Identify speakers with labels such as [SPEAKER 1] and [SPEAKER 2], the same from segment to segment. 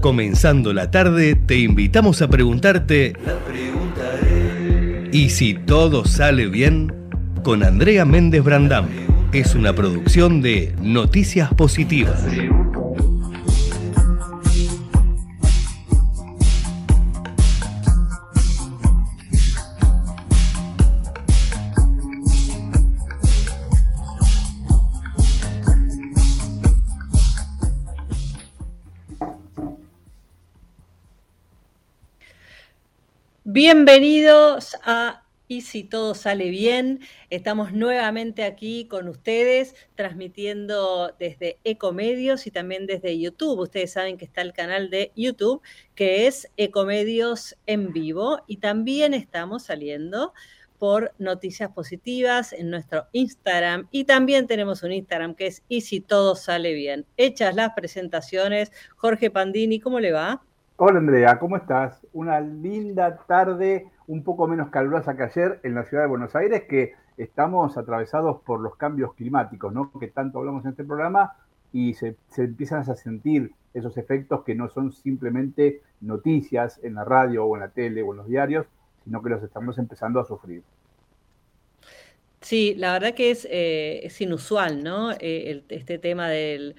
[SPEAKER 1] Comenzando la tarde, te invitamos a preguntarte ¿Y si todo sale bien? Con Andrea Méndez Brandam. Es una producción de Noticias Positivas.
[SPEAKER 2] Bienvenidos a Y si todo sale bien, estamos nuevamente aquí con ustedes transmitiendo desde Ecomedios y también desde YouTube. Ustedes saben que está el canal de YouTube que es Ecomedios en vivo y también estamos saliendo por Noticias Positivas en nuestro Instagram y también tenemos un Instagram que es Y si todo sale bien. Hechas las presentaciones, Jorge Pandini, ¿cómo le va?
[SPEAKER 3] Hola Andrea, ¿cómo estás? Una linda tarde, un poco menos calurosa que ayer en la ciudad de Buenos Aires, que estamos atravesados por los cambios climáticos, ¿no? Que tanto hablamos en este programa y se, empiezan a sentir esos efectos que no son simplemente noticias en la radio o en la tele o en los diarios, sino que los estamos empezando a sufrir.
[SPEAKER 2] Sí, la verdad que es, eh, es inusual, ¿no? Eh, este tema del,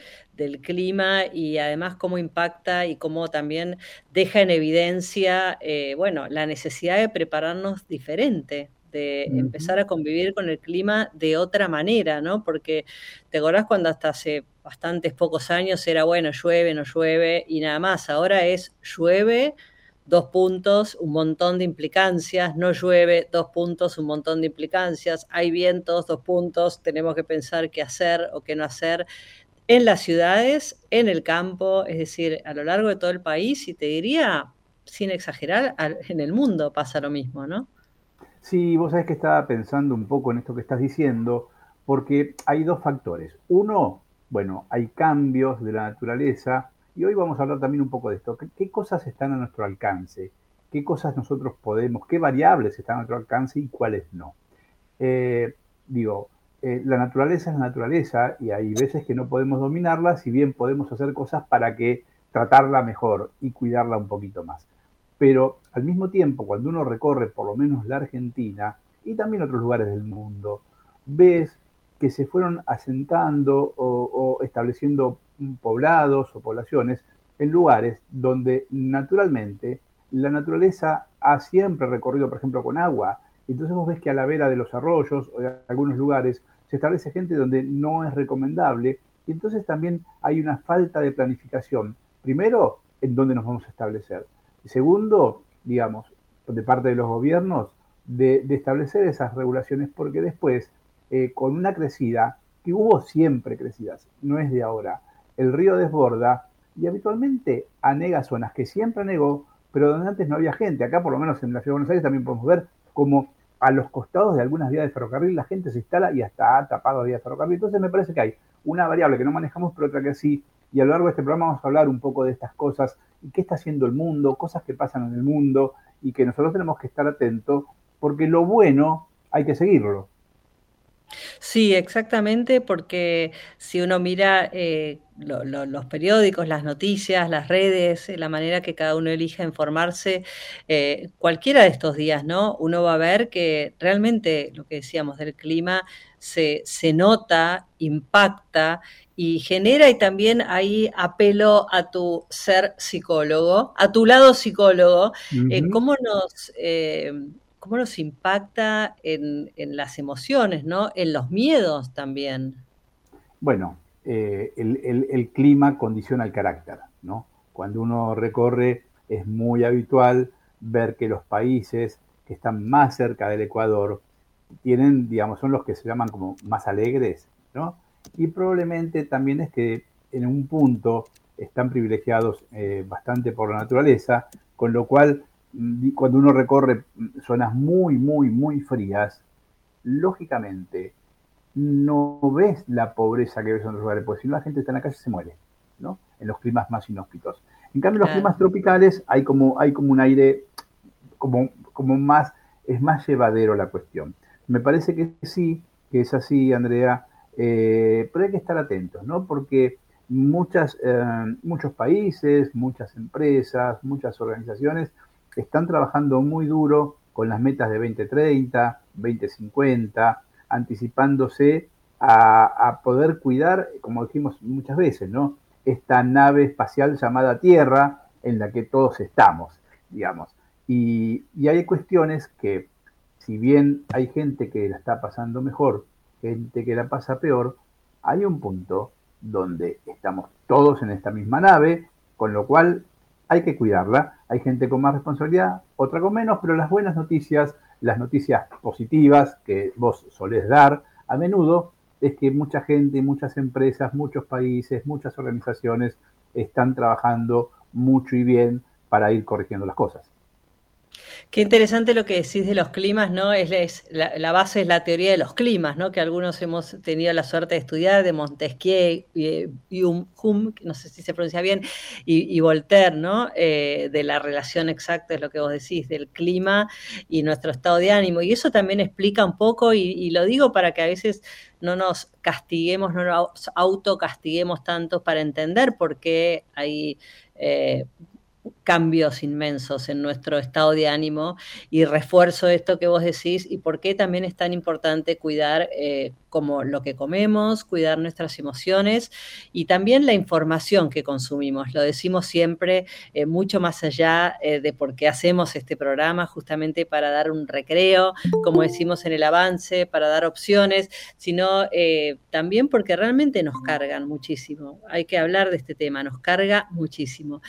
[SPEAKER 2] clima y además cómo impacta y cómo también deja en evidencia, eh, bueno, la necesidad de prepararnos diferente, de empezar a convivir con el clima de otra manera, ¿no? Porque te acordás cuando hasta hace bastantes pocos años era, bueno, llueve, no llueve y nada más, ahora es llueve dos puntos, un montón de implicancias, no llueve, dos puntos, un montón de implicancias, hay vientos, dos puntos, tenemos que pensar qué hacer o qué no hacer en las ciudades, en el campo, es decir, a lo largo de todo el país y te diría, sin exagerar, en el mundo pasa lo mismo, ¿no?
[SPEAKER 3] Sí, vos sabés que estaba pensando un poco en esto que estás diciendo, porque hay dos factores. Uno, bueno, hay cambios de la naturaleza y hoy vamos a hablar también un poco de esto. ¿Qué, cosas están a nuestro alcance? ¿Qué cosas nosotros podemos, qué variables están a nuestro alcance y cuáles no? Eh, digo, eh, la naturaleza es la naturaleza y hay veces que no podemos dominarla, si bien podemos hacer cosas para que tratarla mejor y cuidarla un poquito más. Pero al mismo tiempo, cuando uno recorre por lo menos la Argentina y también otros lugares del mundo, ves que se fueron asentando o, estableciendo poblados o poblaciones en lugares donde naturalmente la naturaleza ha siempre recorrido, por ejemplo, con agua. Entonces vos ves que a la vera de los arroyos o de algunos lugares se establece gente donde no es recomendable. Y entonces también hay una falta de planificación. Primero, en dónde nos vamos a establecer. Segundo, digamos, de parte de los gobiernos, de, establecer esas regulaciones, porque después, eh, con una crecida, que hubo siempre crecidas, no es de ahora, el río desborda y habitualmente anega zonas que siempre anegó, pero donde antes no había gente. Acá, por lo menos en la Ciudad de Buenos Aires, también podemos ver como a los costados de algunas vías de ferrocarril la gente se instala y hasta ha tapado vías de ferrocarril. Entonces me parece que hay una variable que no manejamos, pero otra que sí. Y a lo largo de este programa vamos a hablar un poco de estas cosas y qué está haciendo el mundo, cosas que pasan en el mundo y que nosotros tenemos que estar atentos porque lo bueno hay que seguirlo.
[SPEAKER 2] Sí, exactamente, porque si uno mira eh, los periódicos, las noticias, las redes, eh, la manera que cada uno elija informarse, eh, cualquiera de estos días, ¿no? Uno va a ver que realmente lo que decíamos del clima se, nota, impacta y genera y también ahí apelo a tu ser psicólogo, a tu lado psicólogo, cómo nos cómo nos impacta en, las emociones, ¿no? En los miedos también.
[SPEAKER 3] Bueno, eh, el, clima condiciona el carácter, ¿no? Cuando uno recorre es muy habitual ver que los países que están más cerca del Ecuador tienen, digamos, son los que se llaman como más alegres, ¿no? Y probablemente también es que en un punto están privilegiados eh, bastante por la naturaleza, con lo cual cuando uno recorre zonas muy, muy, muy frías, lógicamente no ves la pobreza que ves en otros lugares, porque si no la gente está en la calle se muere, ¿no? En los climas más inhóspitos. En cambio, en los climas tropicales hay como, hay como un aire, como, como más, es más llevadero la cuestión. Me parece que sí, que es así, Andrea, eh, pero hay que estar atentos, ¿no? Porque muchas, eh, muchos países, muchas empresas, muchas organizaciones están trabajando muy duro con las metas de 2030, 2050, anticipándose a, poder cuidar, como dijimos muchas veces, ¿no? Esta nave espacial llamada Tierra en la que todos estamos, digamos. Y, y hay cuestiones que, si bien hay gente que la está pasando mejor, gente que la pasa peor, hay un punto donde estamos todos en esta misma nave, con lo cual hay que cuidarla. Hay gente con más responsabilidad, otra con menos, pero las buenas noticias, las noticias positivas que vos solés dar a menudo, es que mucha gente, muchas empresas, muchos países, muchas organizaciones están trabajando mucho y bien para ir corrigiendo las cosas.
[SPEAKER 2] Qué interesante lo que decís de los climas, ¿no? Es, la, base es la teoría de los climas, ¿no? Que algunos hemos tenido la suerte de estudiar, de Montesquieu y, y Hume, no sé si se pronuncia bien, y, Voltaire, ¿no? Eh, de la relación exacta, es lo que vos decís, del clima y nuestro estado de ánimo. Y eso también explica un poco, y, lo digo para que a veces no nos castiguemos, no nos autocastiguemos tanto para entender por qué hay eh, cambios inmensos en nuestro estado de ánimo y refuerzo esto que vos decís y por qué también es tan importante cuidar eh, como lo que comemos, cuidar nuestras emociones y también la información que consumimos. Lo decimos siempre eh, mucho más allá eh, de por qué hacemos este programa, justamente para dar un recreo, como decimos en el avance, para dar opciones, sino también porque realmente nos cargan muchísimo. Hay que hablar de este tema, nos carga muchísimo.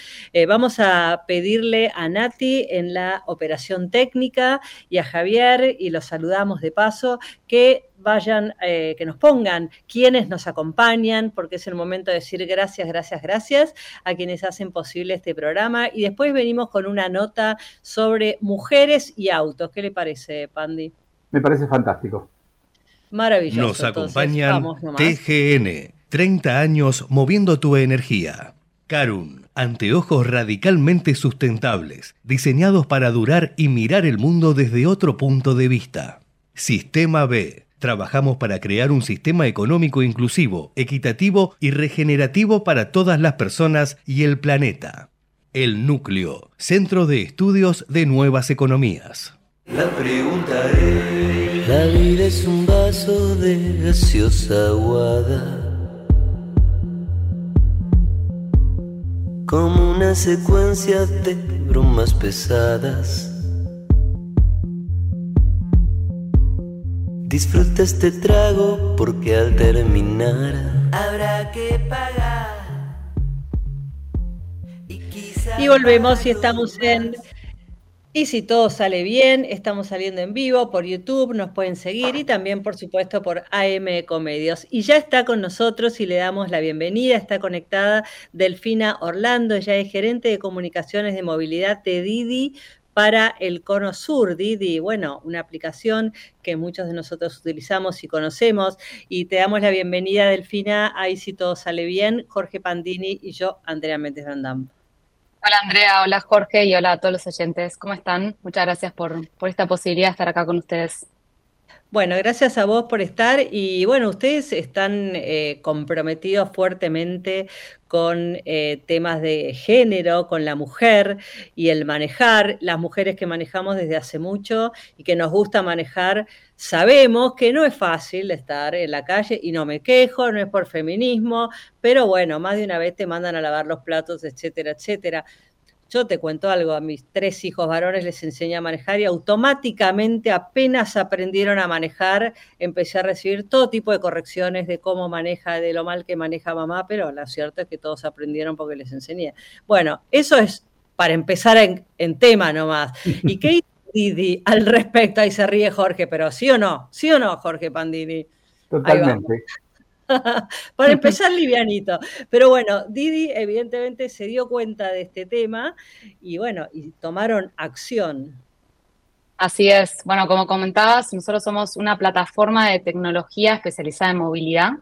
[SPEAKER 2] vamos a pedirle a Nati en la operación técnica y a Javier, y los saludamos de paso, que vayan, eh, que nos pongan quienes nos acompañan, porque es el momento de decir gracias, gracias, gracias a quienes hacen posible este programa. Y después venimos con una nota sobre mujeres y autos. ¿Qué le parece, Pandi?
[SPEAKER 3] Me parece fantástico.
[SPEAKER 1] Maravilloso. Nos acompañan TGN, 30 años moviendo tu energía. Carun, anteojos radicalmente sustentables, diseñados para durar y mirar el mundo desde otro punto de vista. Sistema B. Trabajamos para crear un sistema económico inclusivo, equitativo y regenerativo para todas las personas y el planeta. El Núcleo, Centro de Estudios de Nuevas Economías. La pregunta es... La vida es un vaso de gaseosa aguada como una secuencia de bromas pesadas. Disfruta este trago porque al terminar habrá que pagar.
[SPEAKER 2] Y, volvemos y estamos en y si todo sale bien, estamos saliendo en vivo por YouTube, nos pueden seguir y también, por supuesto, por AM Comedios. Y ya está con nosotros y le damos la bienvenida, está conectada Delfina Orlando, ella es gerente de comunicaciones de movilidad de Didi para el Cono Sur, Didi, bueno, una aplicación que muchos de nosotros utilizamos y conocemos. Y te damos la bienvenida, Delfina, ahí si todo sale bien, Jorge Pandini y yo, Andrea Méndez Randam.
[SPEAKER 4] Hola Andrea, hola Jorge y hola a todos los oyentes. ¿Cómo están? Muchas gracias por, por esta posibilidad de estar acá con ustedes.
[SPEAKER 2] Bueno, gracias a vos por estar y bueno, ustedes están eh, comprometidos fuertemente con eh, temas de género, con la mujer y el manejar, las mujeres que manejamos desde hace mucho y que nos gusta manejar, sabemos que no es fácil estar en la calle y no me quejo, no es por feminismo, pero bueno, más de una vez te mandan a lavar los platos, etcétera, etcétera. Yo te cuento algo, a mis tres hijos varones les enseñé a manejar y automáticamente apenas aprendieron a manejar, empecé a recibir todo tipo de correcciones de cómo maneja, de lo mal que maneja mamá, pero lo cierto es que todos aprendieron porque les enseñé. Bueno, eso es para empezar en, tema nomás. ¿Y qué hizo Didi al respecto? Ahí se ríe Jorge, pero ¿sí o no? ¿Sí o no, Jorge Pandini?
[SPEAKER 3] Totalmente.
[SPEAKER 2] Para empezar, livianito. Pero bueno, Didi evidentemente se dio cuenta de este tema y bueno, y tomaron acción.
[SPEAKER 4] Así es. Bueno, como comentabas, nosotros somos una plataforma de tecnología especializada en movilidad.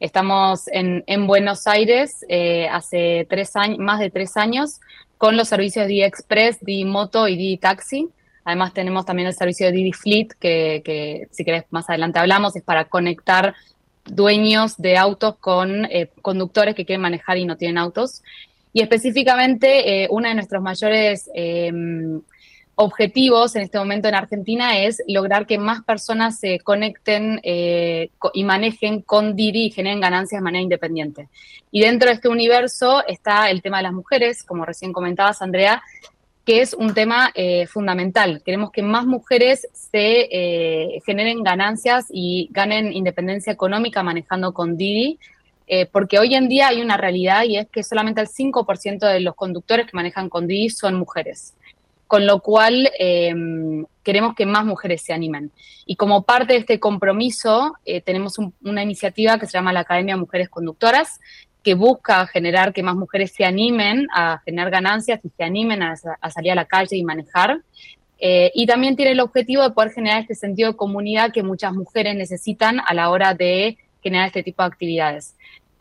[SPEAKER 4] Estamos en, Buenos Aires eh, hace tres años, más de tres años con los servicios Didi Express, Didi Moto y Didi Taxi. Además tenemos también el servicio de Didi Fleet, que, que si querés más adelante hablamos, es para conectar dueños de autos con eh, conductores que quieren manejar y no tienen autos. Y específicamente, eh, una de nuestros mayores em, objetivos en este momento en Argentina es lograr que más personas se conecten eh, y manejen con Didi y generen ganancias de manera independiente. Y dentro de este universo está el tema de las mujeres, como recién comentabas, Andrea, que es un tema eh, fundamental. Queremos que más mujeres se eh, generen ganancias y ganen independencia económica manejando con Didi, eh, porque hoy en día hay una realidad y es que solamente el 5% de los conductores que manejan con Didi son mujeres. Con lo cual, em, queremos que más mujeres se animen. Y como parte de este compromiso, tenemos una iniciativa que se llama la Academia Mujeres Conductoras, que busca generar que más mujeres se animen a generar ganancias y se animen a, salir a la calle y manejar. Eh, y también tiene el objetivo de poder generar este sentido de comunidad que muchas mujeres necesitan a la hora de generar este tipo de actividades.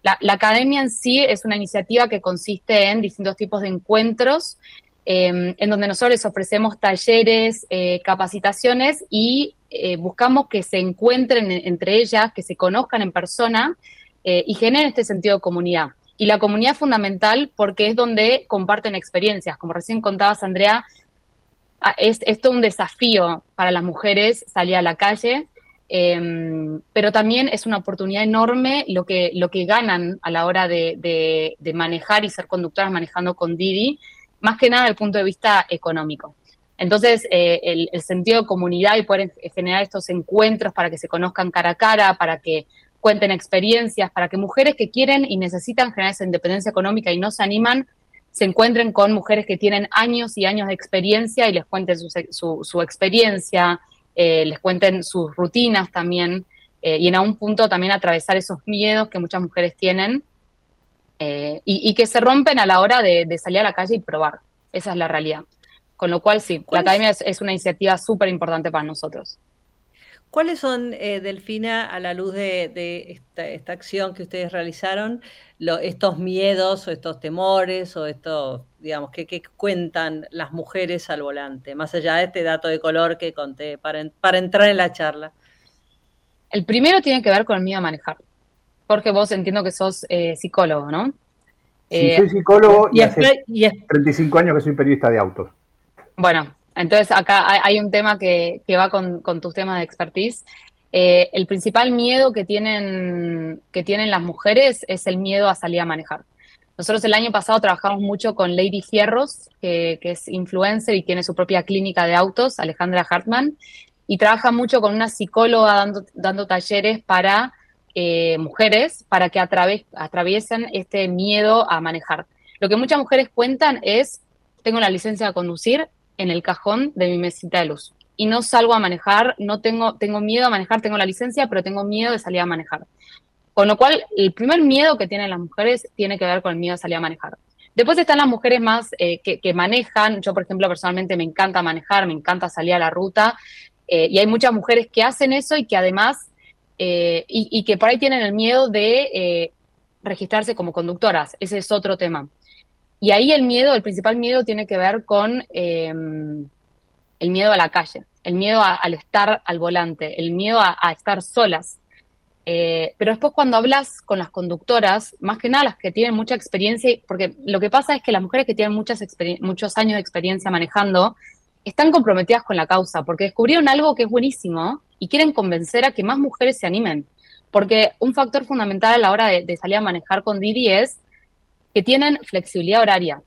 [SPEAKER 4] La, academia en sí es una iniciativa que consiste en distintos tipos de encuentros em, en donde nosotros les ofrecemos talleres, eh, capacitaciones y eh, buscamos que se encuentren entre ellas, que se conozcan en persona eh, y generen este sentido de comunidad. Y la comunidad es fundamental porque es donde comparten experiencias. Como recién contabas, Andrea, ah, es, todo un desafío para las mujeres salir a la calle, em, pero también es una oportunidad enorme lo que, lo que ganan a la hora de, manejar y ser conductoras manejando con Didi, más que nada desde el punto de vista económico. Entonces, eh, el, el, sentido de comunidad y poder generar estos encuentros para que se conozcan cara a cara, para que cuenten experiencias, para que mujeres que quieren y necesitan generar esa independencia económica y no se animan, se encuentren con mujeres que tienen años y años de experiencia y les cuenten su, experiencia, eh, les cuenten sus rutinas también, eh, y en algún punto también atravesar esos miedos que muchas mujeres tienen eh, y, que se rompen a la hora de, salir a la calle y probar. Esa es la realidad. Con lo cual, sí, la academia es, es una iniciativa súper importante para nosotros.
[SPEAKER 2] ¿Cuáles son, eh, Delfina, a la luz de, esta, acción que ustedes realizaron, estos miedos o estos temores o estos, digamos, que, cuentan las mujeres al volante, más allá de este dato de color que conté para, entrar en la charla?
[SPEAKER 4] El primero tiene que ver con el miedo a manejar, porque vos entiendo que sos eh, psicólogo, ¿no?
[SPEAKER 3] Sí, soy psicólogo y, y hace 35 años que soy periodista de autos.
[SPEAKER 4] Bueno, entonces, acá hay un tema que, va con, tus temas de expertise. Eh, el principal miedo que tienen, que tienen las mujeres es el miedo a salir a manejar. Nosotros el año pasado trabajamos mucho con Lady Fierros, que, es influencer y tiene su propia clínica de autos, Alejandra Hartman, y trabaja mucho con una psicóloga dando, dando talleres para eh, mujeres para que atraviesen este miedo a manejar. Lo que muchas mujeres cuentan es, tengo la licencia de conducir, en el cajón de mi mesita de luz. Y no salgo a manejar, no tengo, tengo miedo a manejar, tengo la licencia, pero tengo miedo de salir a manejar. Con lo cual, el primer miedo que tienen las mujeres tiene que ver con el miedo de salir a manejar. Después están las mujeres más eh, que, manejan. Yo, por ejemplo, personalmente me encanta manejar, me encanta salir a la ruta. Eh, y hay muchas mujeres que hacen eso y que además, eh, y, y, que por ahí tienen el miedo de registrarse como conductoras. Ese es otro tema. Y ahí el miedo, el principal miedo tiene que ver con em, el miedo a la calle, el miedo al estar al volante, el miedo a, estar solas. Eh, pero después cuando hablas con las conductoras, más que nada las que tienen mucha experiencia, porque lo que pasa es que las mujeres que tienen muchas muchos años de experiencia manejando, están comprometidas con la causa, porque descubrieron algo que es buenísimo y quieren convencer a que más mujeres se animen. Porque un factor fundamental a la hora de, de salir a manejar con Didi es que tienen flexibilidad horaria.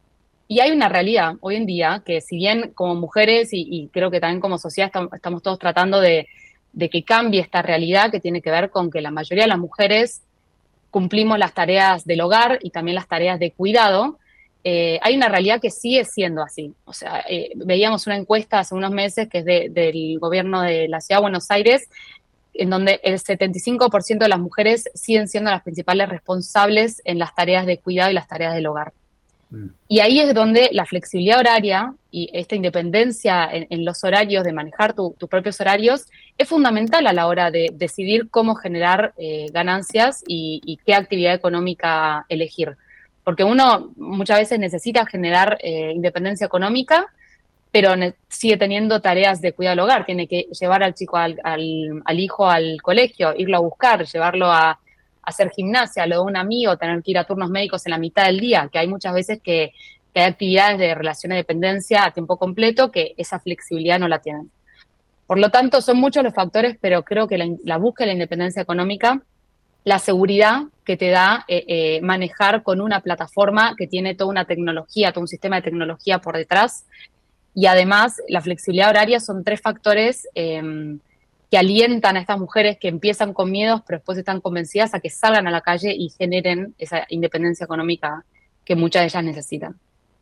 [SPEAKER 4] Y hay una realidad hoy en día que si bien como mujeres y, creo que también como sociedad estamos, todos tratando de, que cambie esta realidad que tiene que ver con que la mayoría de las mujeres cumplimos las tareas del hogar y también las tareas de cuidado, eh, hay una realidad que sigue siendo así. O sea, eh, veíamos una encuesta hace unos meses que es del gobierno de la Ciudad de Buenos Aires en donde el 75% de las mujeres siguen siendo las principales responsables en las tareas de cuidado y las tareas del hogar. Mm. Y ahí es donde la flexibilidad horaria y esta independencia en, los horarios, de manejar tus propios horarios, es fundamental a la hora de decidir cómo generar eh, ganancias y, qué actividad económica elegir. Porque uno muchas veces necesita generar eh, independencia económica, pero sigue teniendo tareas de cuidado del hogar, tiene que llevar al chico, al, hijo al colegio, irlo a buscar, llevarlo a, hacer gimnasia, lo de un amigo, tener que ir a turnos médicos en la mitad del día, que hay muchas veces que, hay actividades de relación de dependencia a tiempo completo que esa flexibilidad no la tienen. Por lo tanto, son muchos los factores, pero creo que la, búsqueda de la independencia económica, la seguridad que te da eh, eh, manejar con una plataforma que tiene toda una tecnología, todo un sistema de tecnología por detrás, y además la flexibilidad horaria son tres factores em, que alientan a estas mujeres que empiezan con miedos, pero después están convencidas a que salgan a la calle y generen esa independencia económica que muchas de ellas necesitan.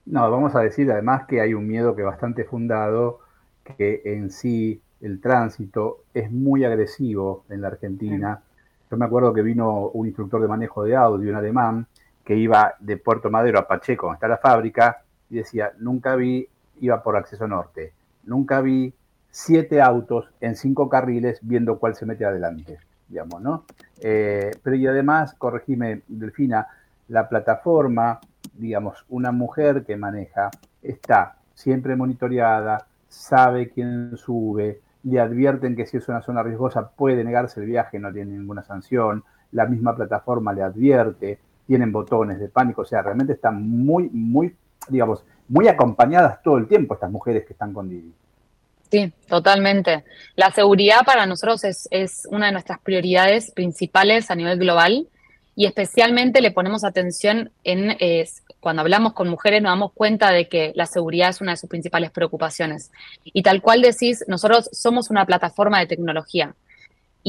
[SPEAKER 3] No, vamos a decir además que hay un miedo que bastante fundado, que en sí el tránsito es muy agresivo en la Argentina. Yo me acuerdo que vino un instructor de manejo de audio, un alemán, que iba de Puerto Madero a Pacheco, está la fábrica, y decía, nunca vi, iba por acceso norte, nunca vi siete autos en cinco carriles viendo cuál se mete adelante, digamos, ¿no? Eh, pero y además, corregime, Delfina, la plataforma, digamos, una mujer que maneja está siempre monitoreada, sabe quién sube, le advierten que si es una zona riesgosa puede negarse el viaje, no tiene ninguna sanción, la misma plataforma le advierte, tienen botones de pánico, o sea, realmente están muy, muy, digamos, muy acompañadas todo el tiempo estas mujeres que están con Didi.
[SPEAKER 4] Sí, totalmente. La seguridad para nosotros es, es una de nuestras prioridades principales a nivel global y especialmente le ponemos atención en cuando hablamos con mujeres nos damos cuenta de que la seguridad es una de sus principales preocupaciones. Y tal cual decís, nosotros somos una plataforma de tecnología.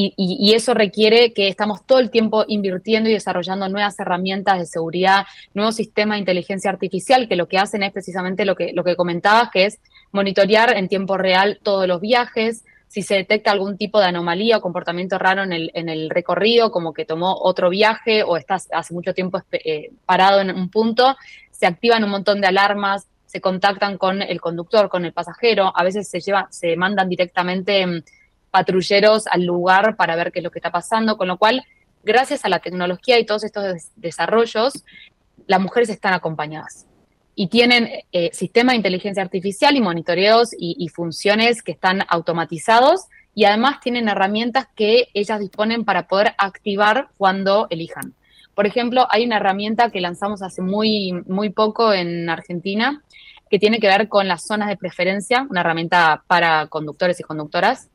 [SPEAKER 4] Y, y, eso requiere que estamos todo el tiempo invirtiendo y desarrollando nuevas herramientas de seguridad, nuevos sistemas de inteligencia artificial, que lo que hacen es precisamente lo que, lo que comentabas, que es monitorear en tiempo real todos los viajes, si se detecta algún tipo de anomalía o comportamiento raro en el, en el recorrido, como que tomó otro viaje o está hace mucho tiempo eh, parado en un punto, se activan un montón de alarmas, se contactan con el conductor, con el pasajero, a veces se, lleva, se mandan directamente mm, patrulleros al lugar para ver qué es lo que está pasando, con lo cual, gracias a la tecnología y todos estos desarrollos, las mujeres están acompañadas y tienen eh, sistemas de inteligencia artificial y monitoreos y, funciones que están automatizados y además tienen herramientas que ellas disponen para poder activar cuando elijan. Por ejemplo, hay una herramienta que lanzamos hace muy, muy poco en Argentina que tiene que ver con las zonas de preferencia, una herramienta para conductores y conductoras,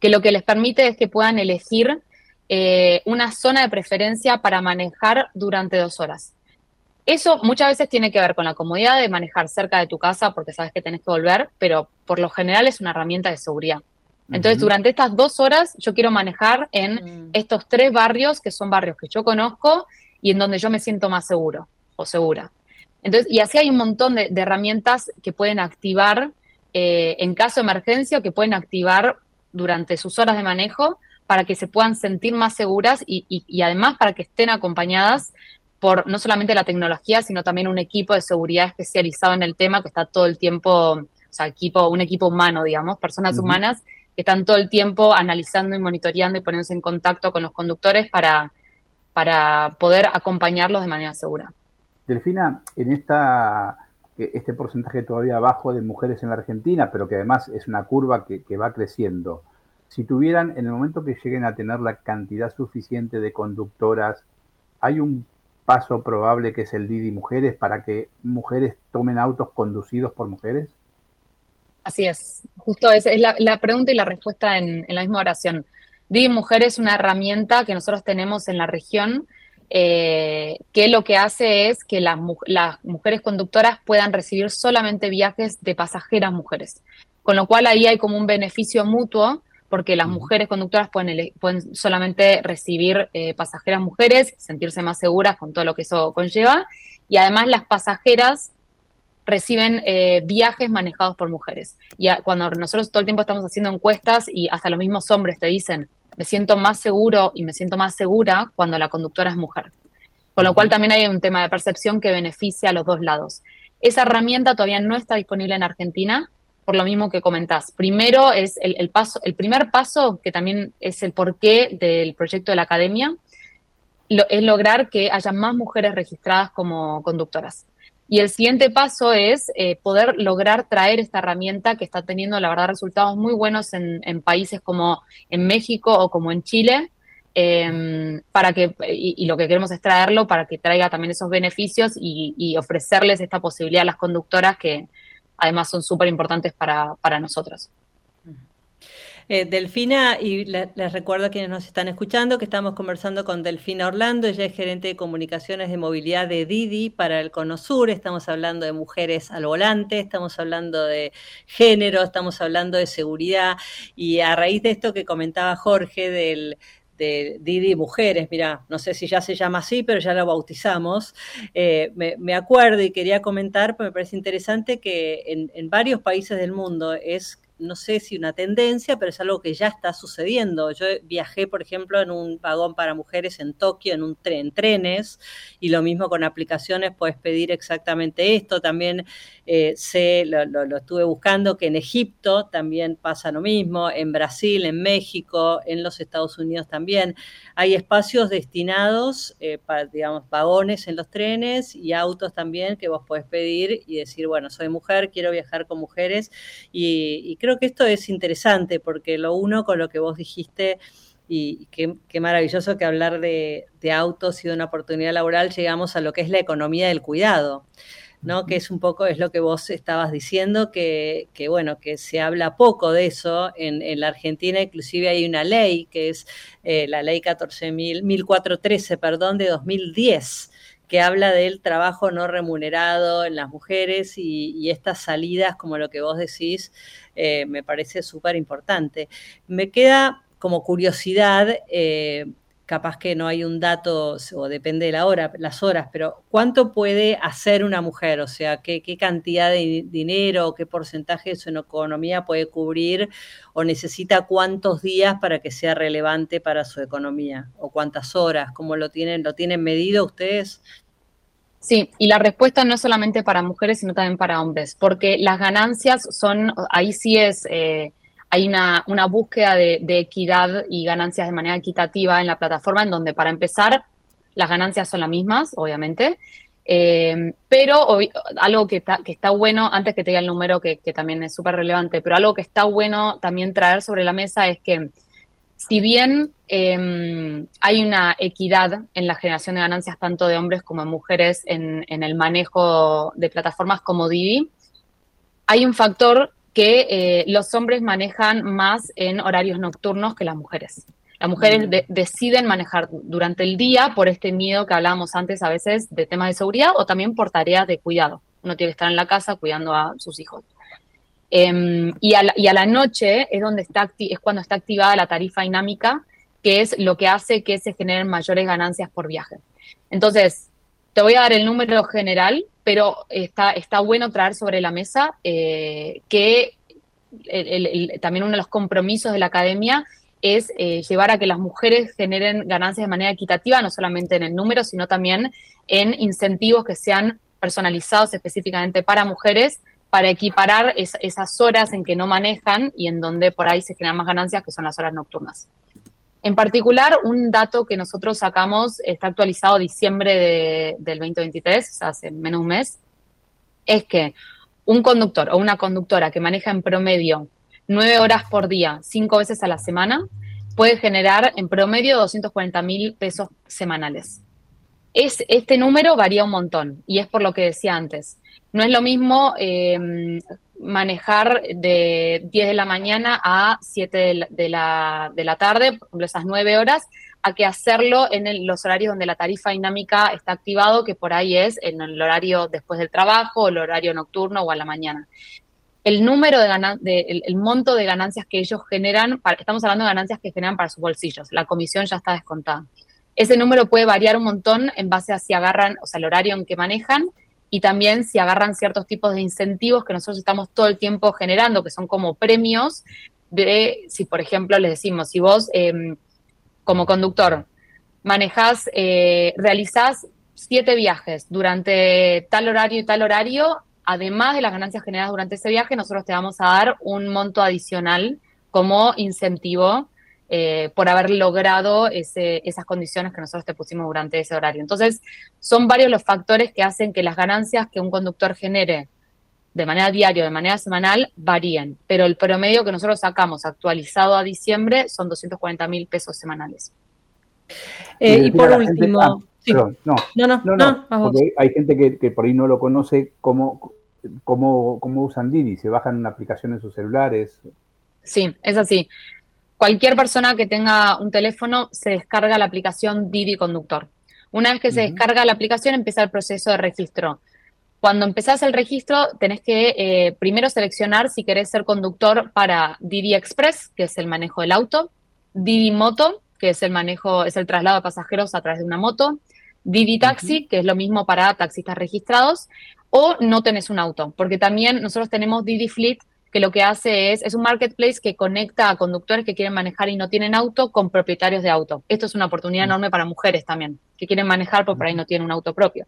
[SPEAKER 4] que lo que les permite es que puedan elegir eh, una zona de preferencia para manejar durante dos horas. Eso muchas veces tiene que ver con la comodidad de manejar cerca de tu casa porque sabes que tenés que volver, pero por lo general es una herramienta de seguridad. Entonces, durante estas dos horas yo quiero manejar en mm. estos tres barrios que son barrios que yo conozco y en donde yo me siento más seguro o segura. Entonces, y así hay un montón de, herramientas que pueden activar eh, en caso de emergencia o que pueden activar durante sus horas de manejo para que se puedan sentir más seguras y, y además para que estén acompañadas por no solamente la tecnología, sino también un equipo de seguridad especializado en el tema que está todo el tiempo, o sea, equipo, un equipo humano, digamos, personas humanas que están todo el tiempo analizando y monitoreando y poniéndose en contacto con los conductores para, para poder acompañarlos de manera segura.
[SPEAKER 3] Delfina, en esta, este porcentaje todavía bajo de mujeres en la Argentina, pero que además es una curva que, va creciendo, si tuvieran, en el momento que lleguen a tener la cantidad suficiente de conductoras, ¿hay un paso probable que es el Didi Mujeres para que mujeres tomen autos conducidos por mujeres?
[SPEAKER 4] Así es, justo esa es la, pregunta y la respuesta en, la misma oración. Didi Mujeres es una herramienta que nosotros tenemos en la región eh, que lo que hace es que las, las, mujeres conductoras puedan recibir solamente viajes de pasajeras mujeres. Con lo cual ahí hay como un beneficio mutuo porque las mujeres conductoras pueden, pueden solamente recibir eh, pasajeras mujeres, sentirse más seguras con todo lo que eso conlleva, y además las pasajeras reciben eh, viajes manejados por mujeres. Y cuando nosotros todo el tiempo estamos haciendo encuestas y hasta los mismos hombres te dicen, me siento más seguro y me siento más segura cuando la conductora es mujer. Con lo cual también hay un tema de percepción que beneficia a los dos lados. Esa herramienta todavía no está disponible en Argentina, por lo mismo que comentás. Primero es el, paso, el primer paso, que también es el porqué del proyecto de la academia, es lograr que haya más mujeres registradas como conductoras. Y el siguiente paso es eh, poder lograr traer esta herramienta que está teniendo, la verdad, resultados muy buenos en, países como en México o como en Chile, em, para que, y, lo que queremos es traerlo para que traiga también esos beneficios y, ofrecerles esta posibilidad a las conductoras que además son súper importantes para, para nosotros.
[SPEAKER 2] Eh, Delfina, y les recuerdo a quienes nos están escuchando que estamos conversando con Delfina Orlando, ella es gerente de comunicaciones de movilidad de Didi para el Cono Sur, estamos hablando de mujeres al volante, estamos hablando de género, estamos hablando de seguridad, y a raíz de esto que comentaba Jorge del de Didi Mujeres, mira, no sé si ya se llama así, pero ya lo bautizamos. Eh, me, acuerdo y quería comentar, porque me parece interesante que en, en varios países del mundo es no sé si una tendencia, pero es algo que ya está sucediendo. Yo viajé, por ejemplo, en un vagón para mujeres en Tokio, en un tren, trenes, y lo mismo con aplicaciones, puedes pedir exactamente esto. También eh, sé, lo, estuve buscando, que en Egipto también pasa lo mismo, en Brasil, en México, en los Estados Unidos también. Hay espacios destinados, eh, para, digamos, vagones en los trenes y autos también que vos podés pedir y decir, bueno, soy mujer, quiero viajar con mujeres y, y creo creo que esto es interesante porque lo uno con lo que vos dijiste y qué, maravilloso que hablar de, autos y de una oportunidad laboral llegamos a lo que es la economía del cuidado. ¿no? que es un poco, es lo que vos estabas diciendo, que, bueno, que se habla poco de eso. En, la Argentina inclusive hay una ley, que es eh, la ley 14.413, perdón, de 2010, que habla del trabajo no remunerado en las mujeres y, estas salidas, como lo que vos decís, eh, me parece súper importante. Me queda como curiosidad, eh, capaz que no hay un dato, o depende de la hora, las horas, pero ¿cuánto puede hacer una mujer? O sea, ¿qué, qué cantidad de dinero, qué porcentaje de su economía puede cubrir o necesita cuántos días para que sea relevante para su economía? ¿O cuántas horas? ¿Cómo lo tienen? ¿Lo tienen medido ustedes?
[SPEAKER 4] Sí, y la respuesta no es solamente para mujeres, sino también para hombres, porque las ganancias son, ahí sí es, eh, hay una, una búsqueda de, equidad y ganancias de manera equitativa en la plataforma, en donde para empezar las ganancias son las mismas, obviamente, eh, pero algo que está, que está bueno, antes que te diga el número, que, que también es súper relevante, pero algo que está bueno también traer sobre la mesa es que si bien em, hay una equidad en la generación de ganancias tanto de hombres como de mujeres en, el manejo de plataformas como Didi, hay un factor que eh, los hombres manejan más en horarios nocturnos que las mujeres. Las mujeres deciden manejar durante el día por este miedo que hablábamos antes a veces de temas de seguridad o también por tareas de cuidado. Uno tiene que estar en la casa cuidando a sus hijos. Em, y, a la, noche es, donde está, es cuando está activada la tarifa dinámica, que es lo que hace que se generen mayores ganancias por viaje. Entonces, te voy a dar el número general, pero está, está bueno traer sobre la mesa eh, que también uno de los compromisos de la academia es eh, llevar a que las mujeres generen ganancias de manera equitativa, no solamente en el número, sino también en incentivos que sean personalizados específicamente para mujeres para equiparar esas horas en que no manejan y en donde por ahí se generan más ganancias, que son las horas nocturnas. En particular, un dato que nosotros sacamos, está actualizado diciembre del 2023, hace menos un mes, es que un conductor o una conductora que maneja en promedio nueve horas por día, cinco veces a la semana, puede generar en promedio 240 mil pesos semanales. Es, este número varía un montón y es por lo que decía antes. No es lo mismo em, manejar de 10 de la mañana a 7 de la, de tarde, por ejemplo, esas 9 horas, a que hacerlo en los horarios donde la tarifa dinámica está activado, que por ahí es en el horario después del trabajo, el horario nocturno o a la mañana. El número de, el, monto de ganancias que ellos generan, estamos hablando de ganancias que generan para sus bolsillos, la comisión ya está descontada. Ese número puede variar un montón en base a si agarran, o sea, el horario en que manejan y también si agarran ciertos tipos de incentivos que nosotros estamos todo el tiempo generando, que son como premios de, si por ejemplo les decimos, si vos em, como conductor manejás, eh, realizás siete viajes durante tal horario y tal horario, además de las ganancias generadas durante ese viaje, nosotros te vamos a dar un monto adicional como incentivo eh, por haber logrado esas condiciones que nosotros te pusimos durante ese horario. Entonces, son varios los factores que hacen que las ganancias que un conductor genere de manera diaria, de manera semanal, varíen, pero el promedio que nosotros sacamos actualizado a diciembre son 240 mil pesos semanales.
[SPEAKER 2] y por último... Ah, no,
[SPEAKER 3] no, no, no, porque hay gente que, por ahí no lo conoce, cómo, cómo, cómo usan Didi, se bajan una aplicación en sus celulares.
[SPEAKER 4] Sí, es así. Cualquier persona que tenga un teléfono se descarga la aplicación Didi Conductor. Una vez que se descarga la aplicación, empieza el proceso de registro. Cuando empezás el registro, tenés que eh, primero seleccionar si querés ser conductor para Didi Express, que es el manejo del auto, Didi Moto, que es el manejo, es el traslado de pasajeros a través de una moto, Didi Taxi, que es lo mismo para taxistas registrados, o no tenés un auto, porque también nosotros tenemos Didi Fleet, que lo que hace es, es un marketplace que conecta a conductores que quieren manejar y no tienen auto con propietarios de auto. Esto es una oportunidad enorme para mujeres también, que quieren manejar pero por ahí no tienen un auto propio.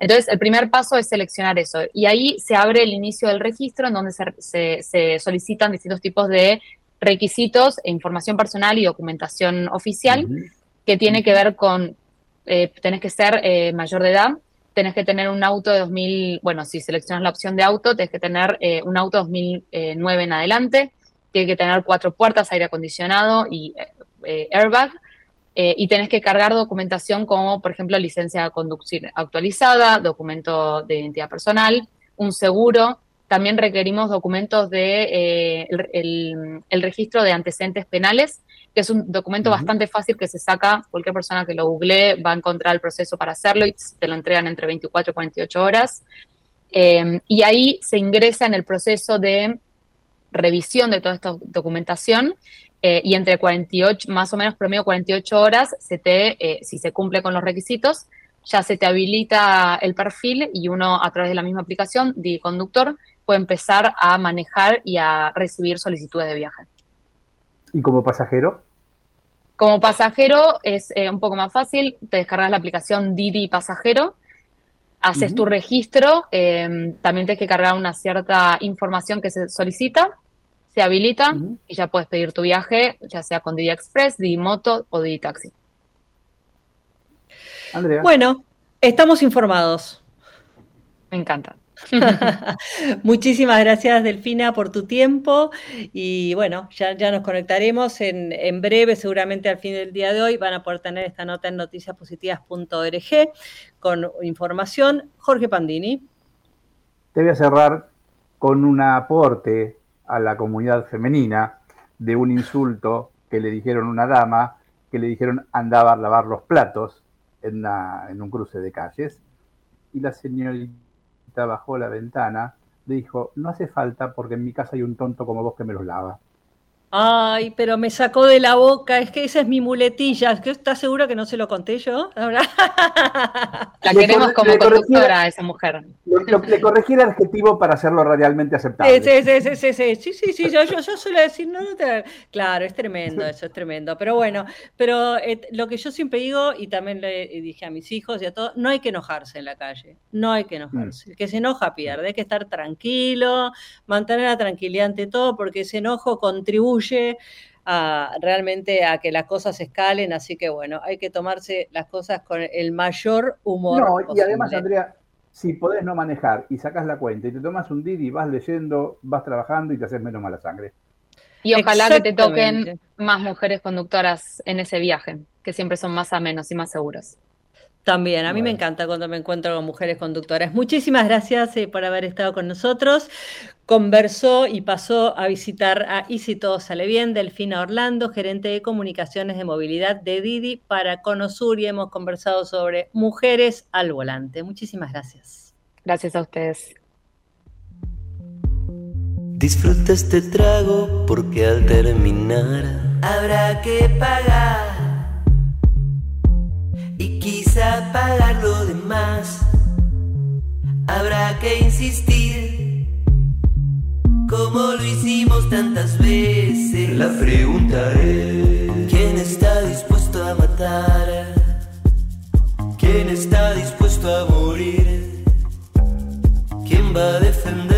[SPEAKER 4] Entonces, el primer paso es seleccionar eso. Y ahí se abre el inicio del registro en donde se, se, solicitan distintos tipos de requisitos e información personal y documentación oficial que tiene que ver con, eh, tenés que ser eh, mayor de edad, tenés que tener un auto de 2000, bueno, si seleccionas la opción de auto, tenés que tener eh, un auto 2009 en adelante, tiene que tener cuatro puertas, aire acondicionado y eh, airbag, eh, y tenés que cargar documentación como, por ejemplo, licencia de conducir actualizada, documento de identidad personal, un seguro. También requerimos documentos de el, registro de antecedentes penales que es un documento bastante fácil que se saca, cualquier persona que lo googlee va a encontrar el proceso para hacerlo y te lo entregan entre 24 y 48 horas. Eh, y ahí se ingresa en el proceso de revisión de toda esta documentación eh, y entre 48, más o menos promedio 48 horas, se te, eh, si se cumple con los requisitos, ya se te habilita el perfil y uno a través de la misma aplicación, de conductor, puede empezar a manejar y a recibir solicitudes de viaje.
[SPEAKER 3] ¿Y como pasajero?
[SPEAKER 4] Como pasajero es eh, un poco más fácil, te descargas la aplicación Didi Pasajero, haces tu registro, em, también tienes que cargar una cierta información que se solicita, se habilita y ya puedes pedir tu viaje, ya sea con Didi Express, Didi Moto o Didi Taxi.
[SPEAKER 2] Andrea. Bueno, estamos informados.
[SPEAKER 4] Me encanta.
[SPEAKER 2] Muchísimas gracias, Delfina, por tu tiempo. Y bueno, ya, ya nos conectaremos en, en, breve, seguramente al fin del día de hoy. Van a poder tener esta nota en noticiaspositivas.org con información. Jorge Pandini.
[SPEAKER 3] Te voy a cerrar con un aporte a la comunidad femenina de un insulto que le dijeron una dama, que le dijeron andaba a lavar los platos en, en un cruce de calles. Y la señorita bajó la ventana, dijo, no hace falta porque en mi casa hay un tonto como vos que me los lava.
[SPEAKER 2] Ay, pero me sacó de la boca, es que esa es mi muletilla. ¿Estás seguro que no se lo conté yo?
[SPEAKER 4] La queremos como conductora a esa mujer.
[SPEAKER 3] Le, corregí el adjetivo para hacerlo radialmente aceptable.
[SPEAKER 2] Sí, sí, sí, sí, sí, sí, sí, sí yo, yo, yo, suelo decir, no, no te... claro, es tremendo, eso es tremendo. Pero bueno, pero eh, lo que yo siempre digo, y también le dije a mis hijos y a todos, no hay que enojarse en la calle, no hay que enojarse. Mm. El que se enoja pierde, hay que estar tranquilo, mantener la tranquilidad ante todo, porque ese enojo contribuye a, realmente a que las cosas escalen, así que bueno, hay que tomarse las cosas con el mayor humor.
[SPEAKER 3] No, y además, Andrea, si podés no manejar y sacas la cuenta y te tomas un Didi, vas leyendo, vas trabajando y te haces menos mala sangre.
[SPEAKER 4] Y ojalá que te toquen más mujeres conductoras en ese viaje, que siempre son más amenos y más seguros.
[SPEAKER 2] También, a mí me encanta cuando me encuentro con mujeres conductoras. Muchísimas gracias eh, por haber estado con nosotros. Conversó y pasó a visitar a Y si todo sale bien, Delfina Orlando, gerente de comunicaciones de movilidad de Didi para Conosur y hemos conversado sobre mujeres al volante. Muchísimas gracias.
[SPEAKER 4] Gracias a ustedes.
[SPEAKER 5] Disfruta este trago porque al terminar habrá que pagar y quizá pagar lo demás. Habrá que insistir, como lo hicimos tantas veces. La pregunta es: ¿quién está dispuesto a matar? ¿Quién está dispuesto a morir? ¿Quién va a defender?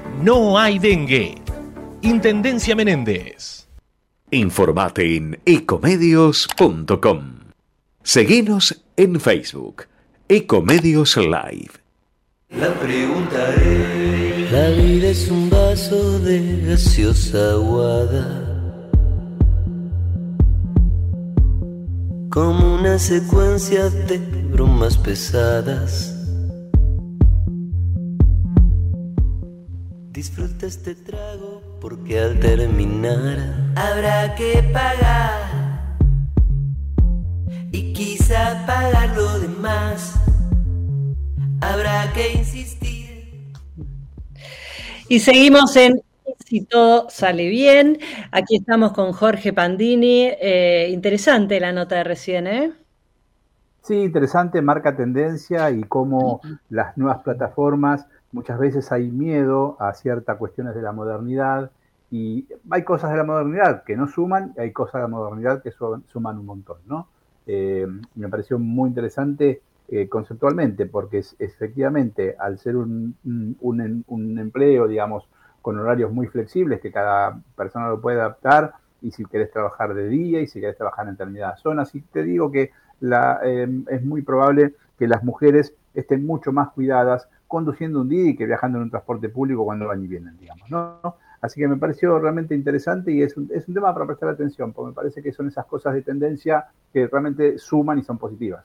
[SPEAKER 6] no hay dengue. Intendencia Menéndez.
[SPEAKER 7] Informate en ecomedios.com. Seguinos en Facebook, Ecomedios Live.
[SPEAKER 5] La pregunta es: La vida es un vaso de gaseosa aguada. Como una secuencia de bromas pesadas. Disfruta este trago porque al terminar habrá que pagar. Y quizá pagar lo demás. Habrá que insistir.
[SPEAKER 2] Y seguimos en Si todo sale bien. Aquí estamos con Jorge Pandini. Eh, interesante la nota de recién, ¿eh?
[SPEAKER 3] Sí, interesante, marca tendencia y cómo las nuevas plataformas, muchas veces hay miedo a ciertas cuestiones de la modernidad y hay cosas de la modernidad que no suman y hay cosas de la modernidad que su- suman un montón, ¿no? Eh, me pareció muy interesante eh, conceptualmente porque es, efectivamente al ser un, un- un em- un empleo, digamos, con horarios muy flexibles que cada persona lo puede adaptar y si querés trabajar de día y si querés trabajar en determinadas zonas. Y te digo que la, eh, es muy probable que las mujeres estén mucho más cuidadas conduciendo un día y que viajando en un transporte público cuando van y vienen, digamos, ¿no? Así que me pareció realmente interesante y es un, es un tema para prestar atención, porque me parece que son esas cosas de tendencia que realmente suman y son positivas.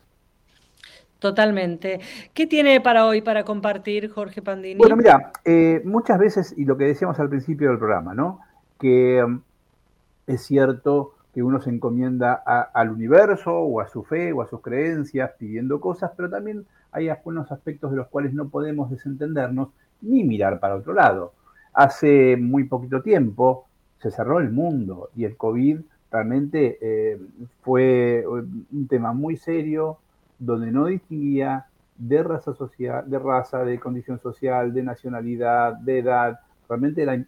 [SPEAKER 2] Totalmente. ¿Qué tiene para hoy para compartir Jorge Pandini?
[SPEAKER 3] Bueno, mira, eh, muchas veces, y lo que decíamos al principio del programa, ¿no? Que um, es cierto que uno se encomienda al universo o a su fe o a sus creencias pidiendo cosas, pero también hay algunos aspectos de los cuales no podemos desentendernos ni mirar para otro lado. Hace muy poquito tiempo se cerró el mundo y el COVID realmente eh, fue un tema muy serio donde no distinguía de raza social, de raza, de condición social, de nacionalidad, de edad. Realmente era